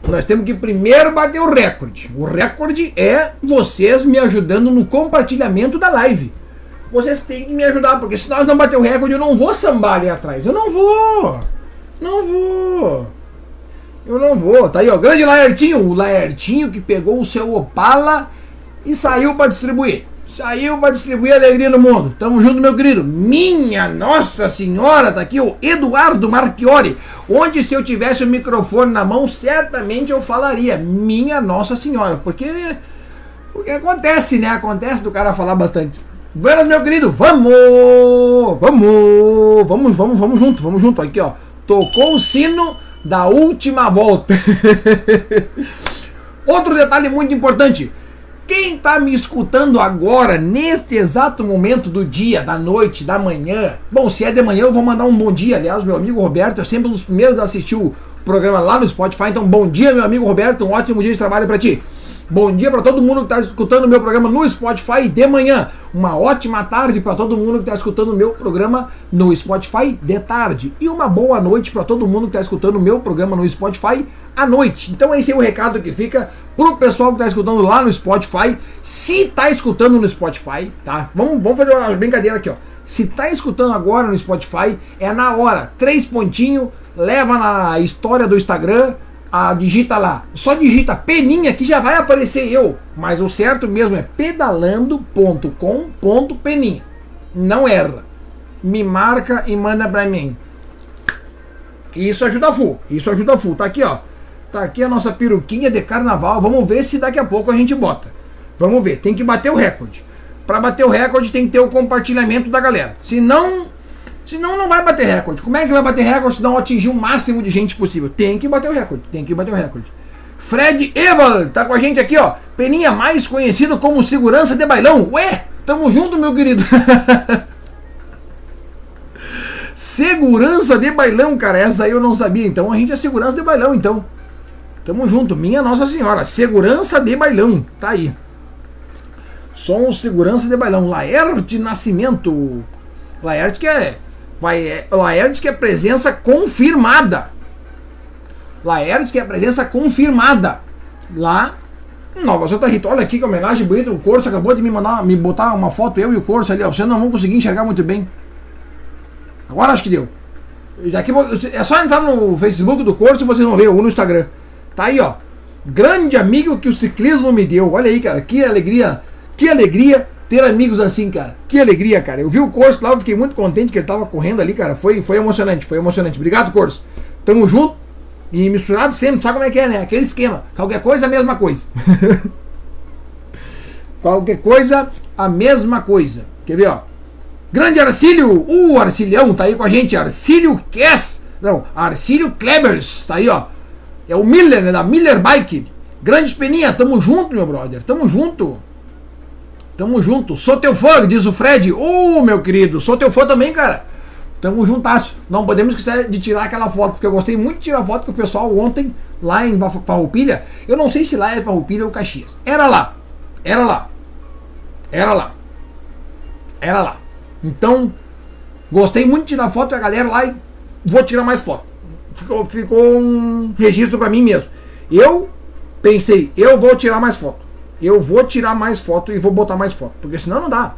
Nós temos que primeiro bater o recorde. O recorde é vocês me ajudando no compartilhamento da live. Vocês têm que me ajudar, porque se nós não bater o recorde, eu não vou sambar ali atrás. Eu não vou. Não vou. Eu não vou. Tá aí, ó. Grande Laertinho. O Laertinho que pegou o seu Opala e saiu para distribuir. Saiu para distribuir alegria no mundo. Tamo junto, meu querido. Minha Nossa Senhora, tá aqui o Eduardo Marchiori. Onde se eu tivesse o microfone na mão, certamente eu falaria Minha Nossa Senhora, porque porque acontece, né? Acontece do cara falar bastante. Buenas, meu querido. Vamos! Vamos! Vamos, vamos, vamos junto, vamos junto aqui, ó. Tocou o sino da última volta. <laughs> Outro detalhe muito importante. Quem está me escutando agora, neste exato momento do dia, da noite, da manhã, bom, se é de manhã eu vou mandar um bom dia. Aliás, meu amigo Roberto é sempre um dos primeiros a assistir o programa lá no Spotify. Então, bom dia, meu amigo Roberto, um ótimo dia de trabalho para ti. Bom dia para todo mundo que está escutando o meu programa no Spotify de manhã. Uma ótima tarde para todo mundo que está escutando o meu programa no Spotify de tarde. E uma boa noite para todo mundo que está escutando o meu programa no Spotify à noite. Então esse é o recado que fica pro pessoal que está escutando lá no Spotify. Se está escutando no Spotify, tá? Vamos, vamos fazer uma brincadeira aqui, ó. Se está escutando agora no Spotify, é na hora. Três pontinhos, leva na história do Instagram a digita lá, só digita peninha que já vai aparecer eu, mas o certo mesmo é pedalando.com.peninha. Não erra. Me marca e manda pra mim. Isso ajuda full, isso ajuda full. Tá aqui, ó. Tá aqui a nossa peruquinha de carnaval. Vamos ver se daqui a pouco a gente bota. Vamos ver, tem que bater o recorde. Para bater o recorde tem que ter o compartilhamento da galera. Se não Senão não vai bater recorde. Como é que vai bater recorde se não atingir o máximo de gente possível? Tem que bater o recorde. Tem que bater o recorde. Fred Eval tá com a gente aqui, ó. Peninha mais conhecido como segurança de bailão. Ué, tamo junto, meu querido. <laughs> segurança de bailão, cara. Essa aí eu não sabia. Então a gente é segurança de bailão, então. Tamo junto. Minha Nossa Senhora. Segurança de bailão. Tá aí. Somos segurança de bailão. Laerte Nascimento. Laerte que é Vai, é, Laertes que é presença confirmada. Laertes que é presença confirmada. Lá em Nova Santa Rita. Olha aqui que homenagem bonita. O Corso acabou de me mandar, me botar uma foto, eu e o Corso ali. Ó, vocês não vão conseguir enxergar muito bem. Agora acho que deu. Daqui, é só entrar no Facebook do Corso e vocês vão ver, ou no Instagram. Tá aí, ó. Grande amigo que o ciclismo me deu. Olha aí, cara. Que alegria. Que alegria ter amigos assim, cara. Que alegria, cara. Eu vi o Corso lá, eu fiquei muito contente que ele tava correndo ali, cara. Foi, foi emocionante, foi emocionante. Obrigado, Corso. Tamo junto. E misturado sempre, sabe como é que é, né? Aquele esquema. Qualquer coisa, a mesma coisa. <laughs> Qualquer coisa, a mesma coisa. Quer ver, ó? Grande Arcílio, o uh, Arcilhão tá aí com a gente. Arcílio Kess. Não, Arcílio Klebers, tá aí, ó. É o Miller, né? Da Miller Bike. Grande Peninha, tamo junto, meu brother. Tamo junto. Tamo junto. Sou teu fã, diz o Fred. Ô, meu querido, sou teu fã também, cara. Tamo juntasso. Não podemos esquecer de tirar aquela foto, porque eu gostei muito de tirar foto com o pessoal ontem, lá em Farroupilha. Eu não sei se lá é Farroupilha ou Caxias. Era lá. Era lá. Era lá. Era lá. Então, gostei muito de tirar foto a galera lá e vou tirar mais foto. Ficou, ficou um registro para mim mesmo. Eu Pensei, eu vou tirar mais foto. Eu vou tirar mais foto e vou botar mais foto. Porque senão não dá.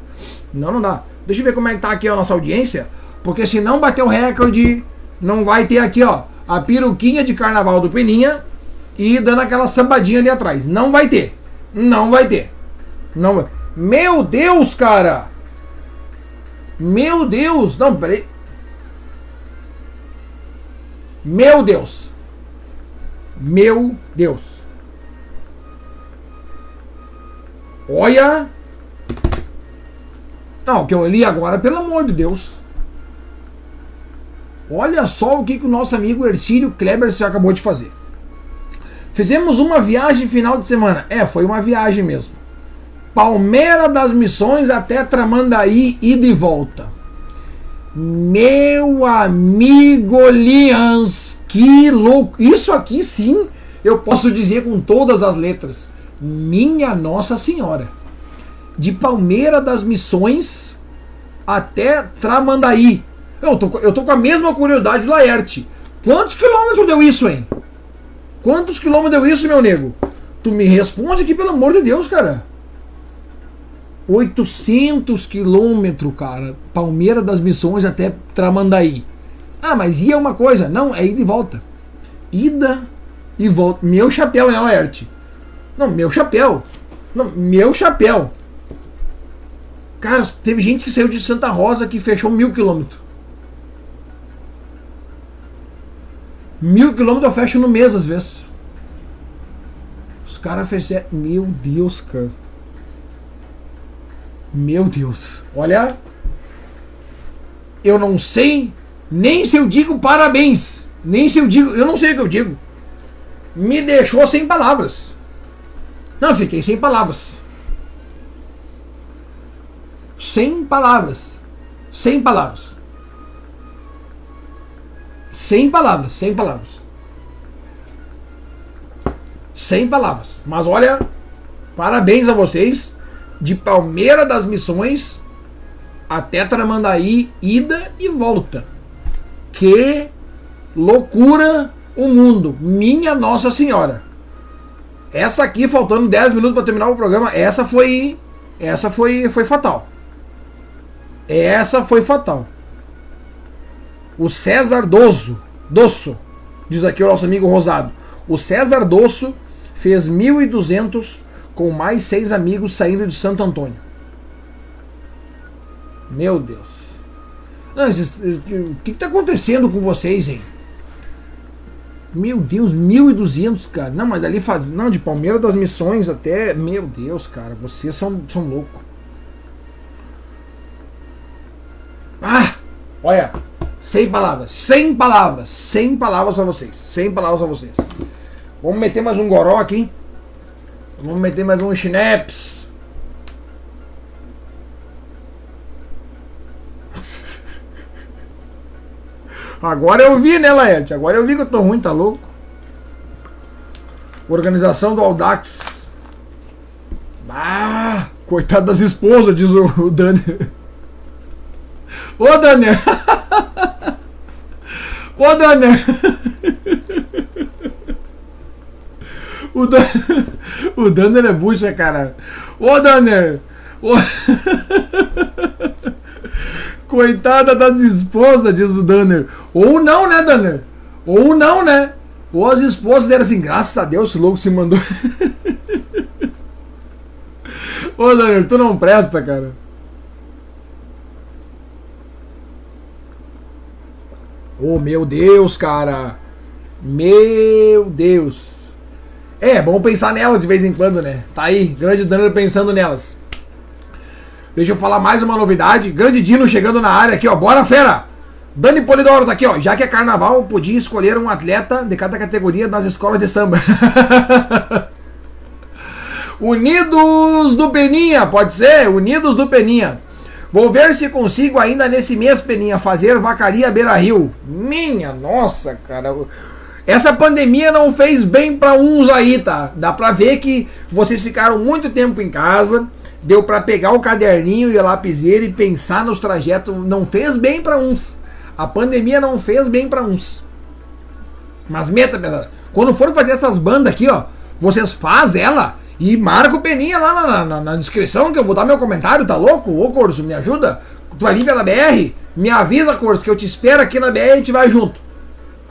Não, não dá. Deixa eu ver como é que tá aqui a nossa audiência. Porque se não bater o recorde, não vai ter aqui, ó, a peruquinha de carnaval do Peninha e dando aquela sambadinha ali atrás. Não vai ter. Não vai ter. Não vai. Meu Deus, cara! Meu Deus! Não, peraí. Meu Deus! Meu Deus! Olha! Não, o que eu li agora, pelo amor de Deus. Olha só o que, que o nosso amigo Ercílio Kleber se acabou de fazer. Fizemos uma viagem final de semana. É, foi uma viagem mesmo. Palmeira das Missões até Tramandaí, ida e volta. Meu amigo Lians, que louco! Isso aqui sim eu posso dizer com todas as letras. Minha Nossa Senhora. De Palmeira das Missões até Tramandaí. Eu tô, eu tô com a mesma curiosidade do Laerte. Quantos quilômetros deu isso, hein? Quantos quilômetros deu isso, meu nego? Tu me responde aqui, pelo amor de Deus, cara. 800 quilômetros, cara. Palmeira das Missões até Tramandaí. Ah, mas ia uma coisa. Não, é ida e volta. Ida e volta. Meu chapéu, né, Laerte? Não, meu chapéu. Não, meu chapéu. Cara, teve gente que saiu de Santa Rosa que fechou mil quilômetros. Mil quilômetros eu fecho no mês, às vezes. Os caras fecharam. Meu Deus, cara. Meu Deus. Olha. Eu não sei nem se eu digo parabéns. Nem se eu digo. Eu não sei o que eu digo. Me deixou sem palavras. Não, fiquei sem palavras. Sem palavras. Sem palavras. Sem palavras, sem palavras. Sem palavras. Mas olha, parabéns a vocês. De Palmeira das Missões até Tramandaí, ida e volta. Que loucura o mundo. Minha Nossa Senhora. Essa aqui, faltando 10 minutos para terminar o programa, essa foi. Essa foi, foi fatal. Essa foi fatal. O César Dosso, Dosso, diz aqui o nosso amigo Rosado. O César Dosso fez 1.200 com mais seis amigos saindo de Santo Antônio. Meu Deus. o que está acontecendo com vocês, hein? Meu Deus, 1.200, cara. Não, mas ali faz. Não, de Palmeiras das Missões até. Meu Deus, cara. Vocês são, são loucos. Ah! Olha. Sem palavras, sem palavras, sem palavras para vocês, sem palavras para vocês. Vamos meter mais um goró aqui. Vamos meter mais um schnaps. Agora eu vi, né, Laerte? Agora eu vi que eu tô ruim, tá louco? Organização do Audax. Ah, coitado das esposas, diz o, o. Ô, Daniel! <laughs> Ô, Daniel! <laughs> O, Dan... <laughs> o Danner é bucha, cara. Ô, Danner! Ô... <laughs> Coitada das esposas, diz o Danner. Ou não, né, Danner? Ou não, né? Ou as esposas deram assim, graças a Deus, esse louco se mandou. <laughs> Ô, Danner, tu não presta, cara. Oh, meu Deus, cara. Meu Deus. É, bom pensar nela de vez em quando, né? Tá aí, grande Dano pensando nelas. Deixa eu falar mais uma novidade. Grande Dino chegando na área aqui, ó. Bora, fera! Dani Polidoro tá aqui, ó. Já que é carnaval, podia escolher um atleta de cada categoria nas escolas de samba. <laughs> Unidos do Peninha, pode ser? Unidos do Peninha. Vou ver se consigo ainda nesse mês, Peninha, fazer vacaria Beira Rio. Minha nossa, cara. Essa pandemia não fez bem para uns aí, tá? Dá pra ver que vocês ficaram muito tempo em casa. Deu para pegar o caderninho e a lapiseira e pensar nos trajetos. Não fez bem para uns. A pandemia não fez bem para uns. Mas meta, quando for fazer essas bandas aqui, ó, Vocês fazem ela e marca o Peninha lá na, na, na, descrição que eu vou dar meu comentário, tá louco? Ô Corso, me ajuda? Tu vai vir pela BR? Me avisa, Corso, que eu te espero aqui na BR e a gente vai junto.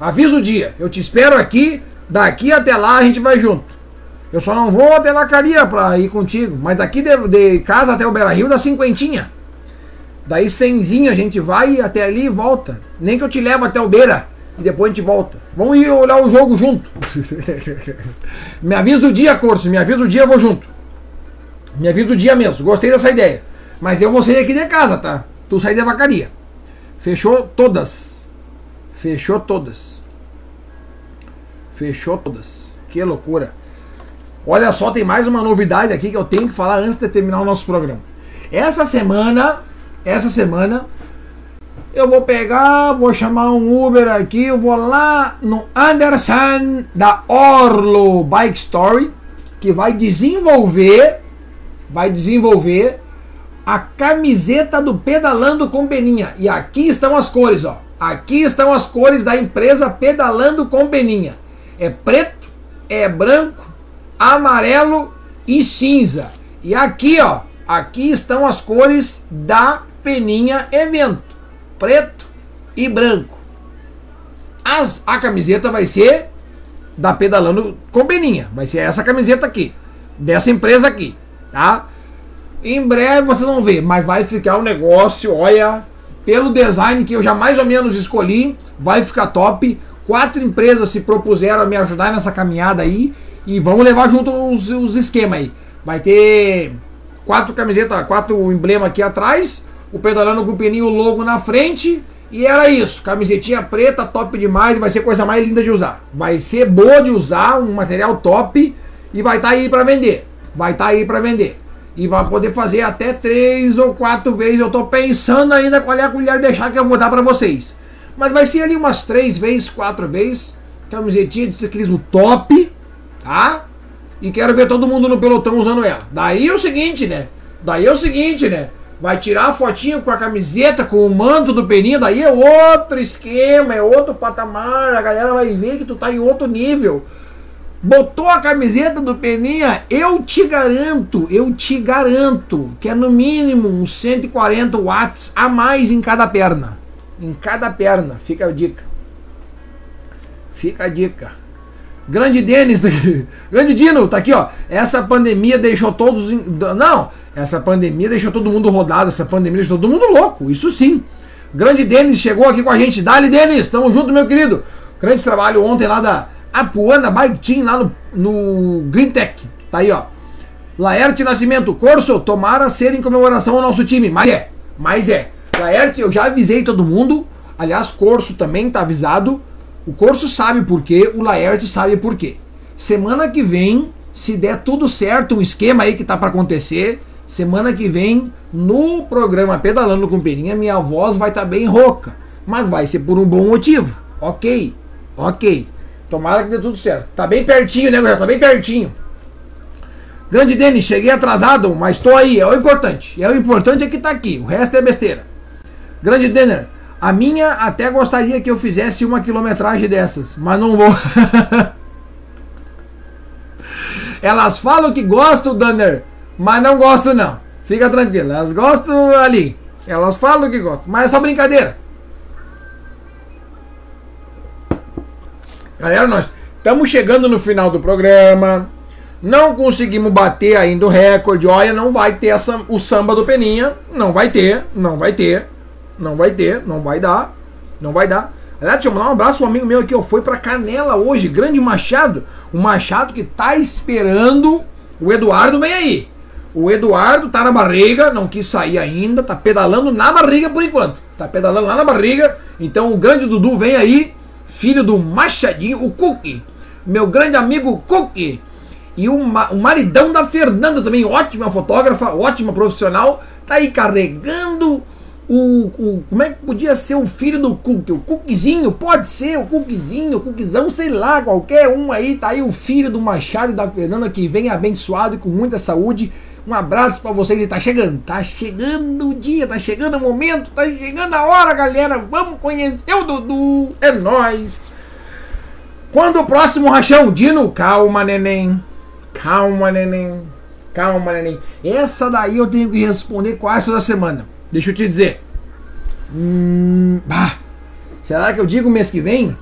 Avisa o dia. Eu te espero aqui, daqui até lá a gente vai junto. Eu só não vou até Lacaria pra ir contigo. Mas daqui de, de casa até o Beira Rio dá cinquentinha. Daí cenzinho a gente vai até ali e volta. Nem que eu te levo até o Beira e depois a gente volta. Vamos ir olhar o jogo junto. <laughs> me avisa o dia, Corso. Me avisa o dia, eu vou junto. Me avisa o dia mesmo. Gostei dessa ideia. Mas eu vou sair aqui de casa, tá? Tu sai de vacaria. Fechou todas. Fechou todas. Fechou todas. Que loucura. Olha só, tem mais uma novidade aqui que eu tenho que falar antes de terminar o nosso programa. Essa semana, essa semana, eu vou pegar, vou chamar um Uber aqui, eu vou lá no Anderson da Orlo Bike Story, que vai desenvolver, vai desenvolver a camiseta do Pedalando com Beninha. E aqui estão as cores, ó. Aqui estão as cores da empresa Pedalando com Beninha. É preto, é branco, amarelo e cinza. E aqui, ó, aqui estão as cores da Peninha Evento, preto e branco. As, a camiseta vai ser da Pedalando com Peninha, vai ser essa camiseta aqui, dessa empresa aqui, tá? Em breve vocês vão ver, mas vai ficar um negócio, olha, pelo design que eu já mais ou menos escolhi, vai ficar top. Quatro empresas se propuseram a me ajudar nessa caminhada aí e vamos levar junto os, os esquemas aí. Vai ter quatro camisetas, quatro emblemas aqui atrás, o pedalando com o pininho logo na frente. E era isso, camisetinha preta, top demais, vai ser coisa mais linda de usar. Vai ser boa de usar, um material top e vai estar tá aí para vender. Vai estar tá aí para vender. E vai poder fazer até três ou quatro vezes. Eu tô pensando ainda qual é a colher deixar que eu vou dar para vocês. Mas vai ser ali umas três vezes, quatro vezes. Camisetinha de ciclismo top tá? E quero ver todo mundo no pelotão usando ela. Daí é o seguinte, né? Daí é o seguinte, né? Vai tirar a fotinho com a camiseta, com o manto do Peninha, daí é outro esquema, é outro patamar, a galera vai ver que tu tá em outro nível. Botou a camiseta do Peninha, eu te garanto, eu te garanto que é no mínimo uns 140 watts a mais em cada perna. Em cada perna, fica a dica. Fica a dica. Grande Denis, <laughs> grande Dino, tá aqui, ó. Essa pandemia deixou todos. Não, essa pandemia deixou todo mundo rodado, essa pandemia deixou todo mundo louco, isso sim. Grande Denis chegou aqui com a gente. Dali, Denis, tamo junto, meu querido. Grande trabalho ontem lá da Apuana Bike Team, lá no, no Green Tech. Tá aí, ó. Laerte Nascimento, Corso, tomara ser em comemoração ao nosso time. Mas é, mas é. Laerte, eu já avisei todo mundo. Aliás, Corso também tá avisado. O Corso sabe por quê, o Laerte sabe por quê. Semana que vem, se der tudo certo, um esquema aí que tá para acontecer, semana que vem, no programa Pedalando com Peninha, minha voz vai estar tá bem rouca. Mas vai ser por um bom motivo. Ok, ok. Tomara que dê tudo certo. Tá bem pertinho, né, tá bem pertinho. Grande Denis, cheguei atrasado, mas tô aí, é o importante. É o importante é que tá aqui, o resto é besteira. Grande Denner, a minha até gostaria que eu fizesse uma quilometragem dessas, mas não vou. <laughs> Elas falam que gostam, Danner, mas não gostam não. Fica tranquilo, elas gostam ali. Elas falam que gostam, mas é só brincadeira. Galera, nós estamos chegando no final do programa. Não conseguimos bater ainda o recorde. Olha, não vai ter essa, o samba do Peninha. Não vai ter, não vai ter. Não vai ter, não vai dar. Não vai dar. Aliás, deixa eu mandar um abraço para um amigo meu aqui, ó. Foi para Canela hoje, grande Machado. O Machado que tá esperando. O Eduardo vem aí. O Eduardo tá na barriga, não quis sair ainda, tá pedalando na barriga por enquanto. Tá pedalando lá na barriga. Então o grande Dudu vem aí, filho do Machadinho, o Cookie. Meu grande amigo Cookie. E o, ma o maridão da Fernanda também, ótima fotógrafa, ótima profissional. Tá aí carregando o, o, como é que podia ser o filho do Cook? O Cookzinho, pode ser o Cookzinho, o Cookzão, sei lá, qualquer um aí, tá aí o filho do Machado e da Fernanda que vem abençoado e com muita saúde. Um abraço para vocês e tá chegando, tá chegando o dia, tá chegando o momento, tá chegando a hora, galera. Vamos conhecer o Dudu, é nós. Quando o próximo rachão? Dino, calma, neném. Calma, neném. Calma, neném. Essa daí eu tenho que responder quase toda semana. Deixa eu te dizer. Hum, bah, será que eu digo mês que vem?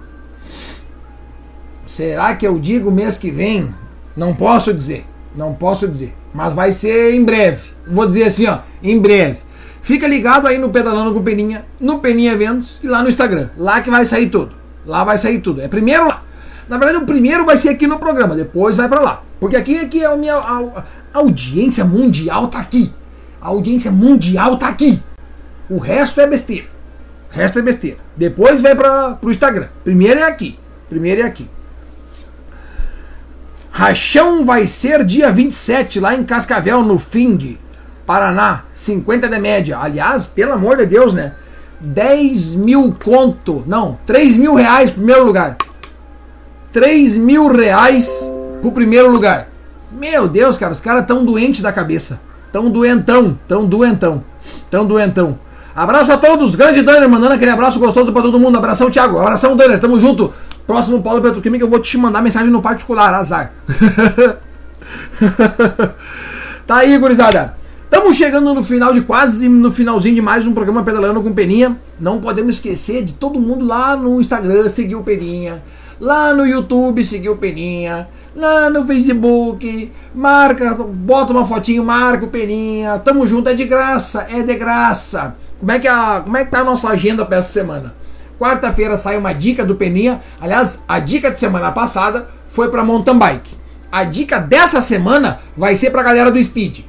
Será que eu digo mês que vem? Não posso dizer. Não posso dizer. Mas vai ser em breve. Vou dizer assim, ó. Em breve. Fica ligado aí no Pedalando com Peninha, no Peninha Eventos e lá no Instagram. Lá que vai sair tudo. Lá vai sair tudo. É primeiro lá. Na verdade, o primeiro vai ser aqui no programa, depois vai para lá. Porque aqui, aqui é a minha a, a audiência mundial tá aqui. A audiência mundial tá aqui. O resto é besteira. O resto é besteira. Depois vai para o Instagram. Primeiro é aqui. Primeiro é aqui. Rachão vai ser dia 27 lá em Cascavel, no Finde, Paraná. 50 de média. Aliás, pelo amor de Deus, né? 10 mil conto. Não, 3 mil reais primeiro lugar. 3 mil reais pro primeiro lugar. Meu Deus, cara, os caras tão doentes da cabeça. Tão doentão, tão doentão, tão doentão. Abraço a todos, grande Danner, mandando aquele abraço gostoso para todo mundo. Abração, Thiago. Abração, Danner, tamo junto. Próximo Paulo Petroquímica, eu vou te mandar mensagem no particular, azar. <laughs> tá aí, gurizada. Estamos chegando no final de quase no finalzinho de mais um programa Pedalando com Peninha. Não podemos esquecer de todo mundo lá no Instagram seguir o Peninha, lá no YouTube seguir o Peninha, lá no Facebook, marca, bota uma fotinho, marca o Peninha. Tamo junto, é de graça, é de graça. Como é que a, como é que tá a nossa agenda para essa semana? Quarta-feira sai uma dica do Peninha. Aliás, a dica de semana passada foi para mountain bike. A dica dessa semana vai ser para a galera do Speed,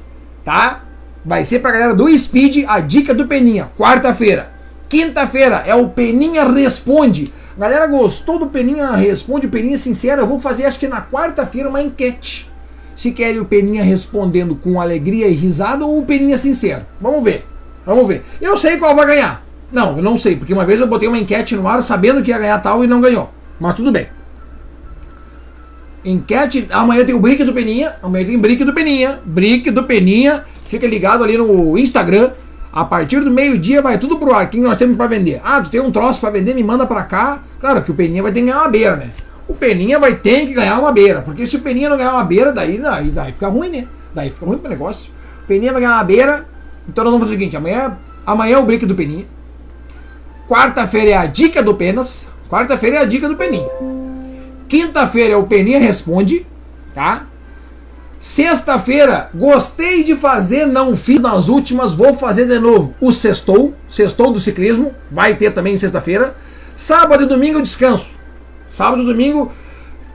tá? Vai ser para a galera do Speed a dica do Peninha, quarta-feira. Quinta-feira é o Peninha Responde. Galera, gostou do Peninha Responde, Peninha Sincero? Eu vou fazer, acho que na quarta-feira, uma enquete. Se querem o Peninha respondendo com alegria e risada ou o Peninha Sincero. Vamos ver, vamos ver. Eu sei qual vai ganhar. Não, eu não sei, porque uma vez eu botei uma enquete no ar sabendo que ia ganhar tal e não ganhou. Mas tudo bem. Enquete, amanhã tem o Brick do Peninha, amanhã tem Brick do Peninha, Brick do Peninha, fica ligado ali no Instagram. A partir do meio-dia vai tudo pro ar. O que nós temos para vender? Ah, tu tem um troço para vender, me manda para cá. Claro que o Peninha vai ter que ganhar uma beira, né? O Peninha vai ter que ganhar uma beira, porque se o Peninha não ganhar uma beira, daí, daí, daí fica ruim, né? Daí fica ruim pro negócio. O Peninha vai ganhar uma beira, então nós vamos fazer o seguinte: amanhã, amanhã é o Brick do Peninha. Quarta-feira é a dica do Penas. Quarta-feira é a dica do Peninha. Quinta-feira é o Peninha Responde, tá? Sexta-feira, gostei de fazer, não fiz nas últimas, vou fazer de novo. O sextou, sextou do ciclismo, vai ter também sexta-feira. Sábado e domingo eu descanso. Sábado e domingo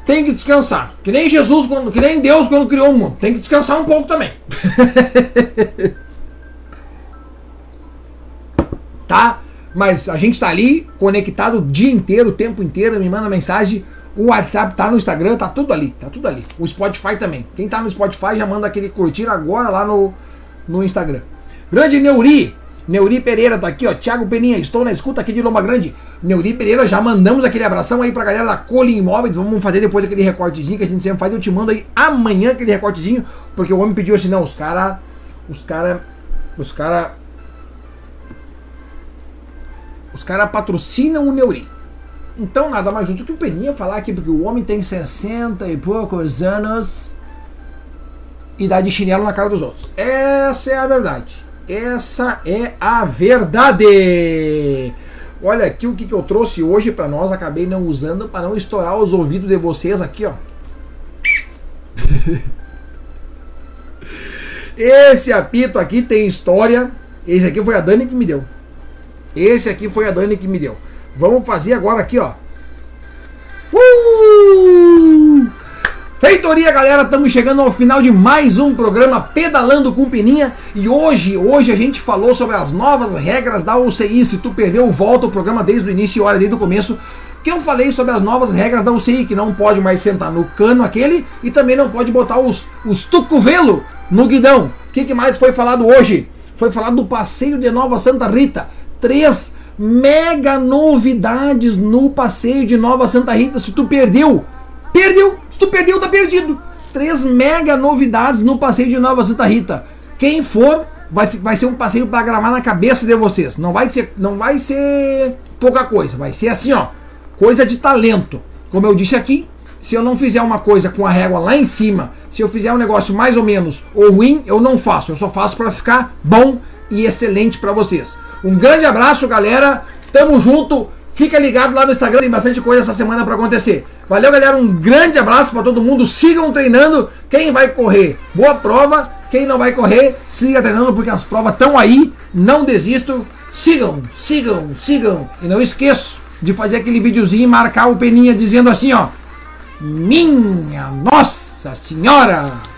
tem que descansar. Que nem Jesus, que nem Deus quando criou o mundo. Tem que descansar um pouco também. <laughs> tá? Mas a gente tá ali, conectado o dia inteiro, o tempo inteiro, me manda mensagem. O WhatsApp tá no Instagram, tá tudo ali, tá tudo ali. O Spotify também. Quem tá no Spotify já manda aquele curtir agora lá no, no Instagram. Grande Neuri, Neuri Pereira tá aqui, ó. Thiago Peninha, estou na escuta aqui de Loma Grande. Neuri Pereira, já mandamos aquele abração aí pra galera da Cole Imóveis. Vamos fazer depois aquele recortezinho que a gente sempre faz. Eu te mando aí amanhã aquele recortezinho, porque o homem pediu assim: não, os cara. Os cara. Os cara os caras patrocinam o Neuri. Então, nada mais justo que o Peninha falar aqui, porque o homem tem 60 e poucos anos e dá de chinelo na cara dos outros. Essa é a verdade. Essa é a verdade. Olha aqui o que, que eu trouxe hoje para nós. Acabei não usando para não estourar os ouvidos de vocês aqui, ó. <laughs> Esse apito aqui tem história. Esse aqui foi a Dani que me deu. Esse aqui foi a Dani que me deu. Vamos fazer agora aqui, ó. Uh! Feitoria, galera, estamos chegando ao final de mais um programa Pedalando com Pininha e hoje, hoje a gente falou sobre as novas regras da UCI. Se tu perdeu, volta o programa desde o início e olha desde o começo que eu falei sobre as novas regras da UCI, que não pode mais sentar no cano aquele e também não pode botar os, os tucovelo no guidão. O que, que mais foi falado hoje? Foi falado do passeio de Nova Santa Rita três mega novidades no passeio de Nova Santa Rita. Se tu perdeu, perdeu. Se tu perdeu, tá perdido. Três mega novidades no passeio de Nova Santa Rita. Quem for, vai, vai ser um passeio para gravar na cabeça de vocês. Não vai ser, não vai ser pouca coisa. Vai ser assim, ó, coisa de talento. Como eu disse aqui, se eu não fizer uma coisa com a régua lá em cima, se eu fizer um negócio mais ou menos ou ruim, eu não faço. Eu só faço para ficar bom e excelente para vocês. Um grande abraço, galera. Tamo junto. Fica ligado lá no Instagram, tem bastante coisa essa semana para acontecer. Valeu, galera. Um grande abraço para todo mundo. Sigam treinando. Quem vai correr, boa prova. Quem não vai correr, siga treinando porque as provas estão aí. Não desistam. Sigam, sigam, sigam. E não esqueçam de fazer aquele videozinho e marcar o peninha dizendo assim, ó. Minha Nossa Senhora!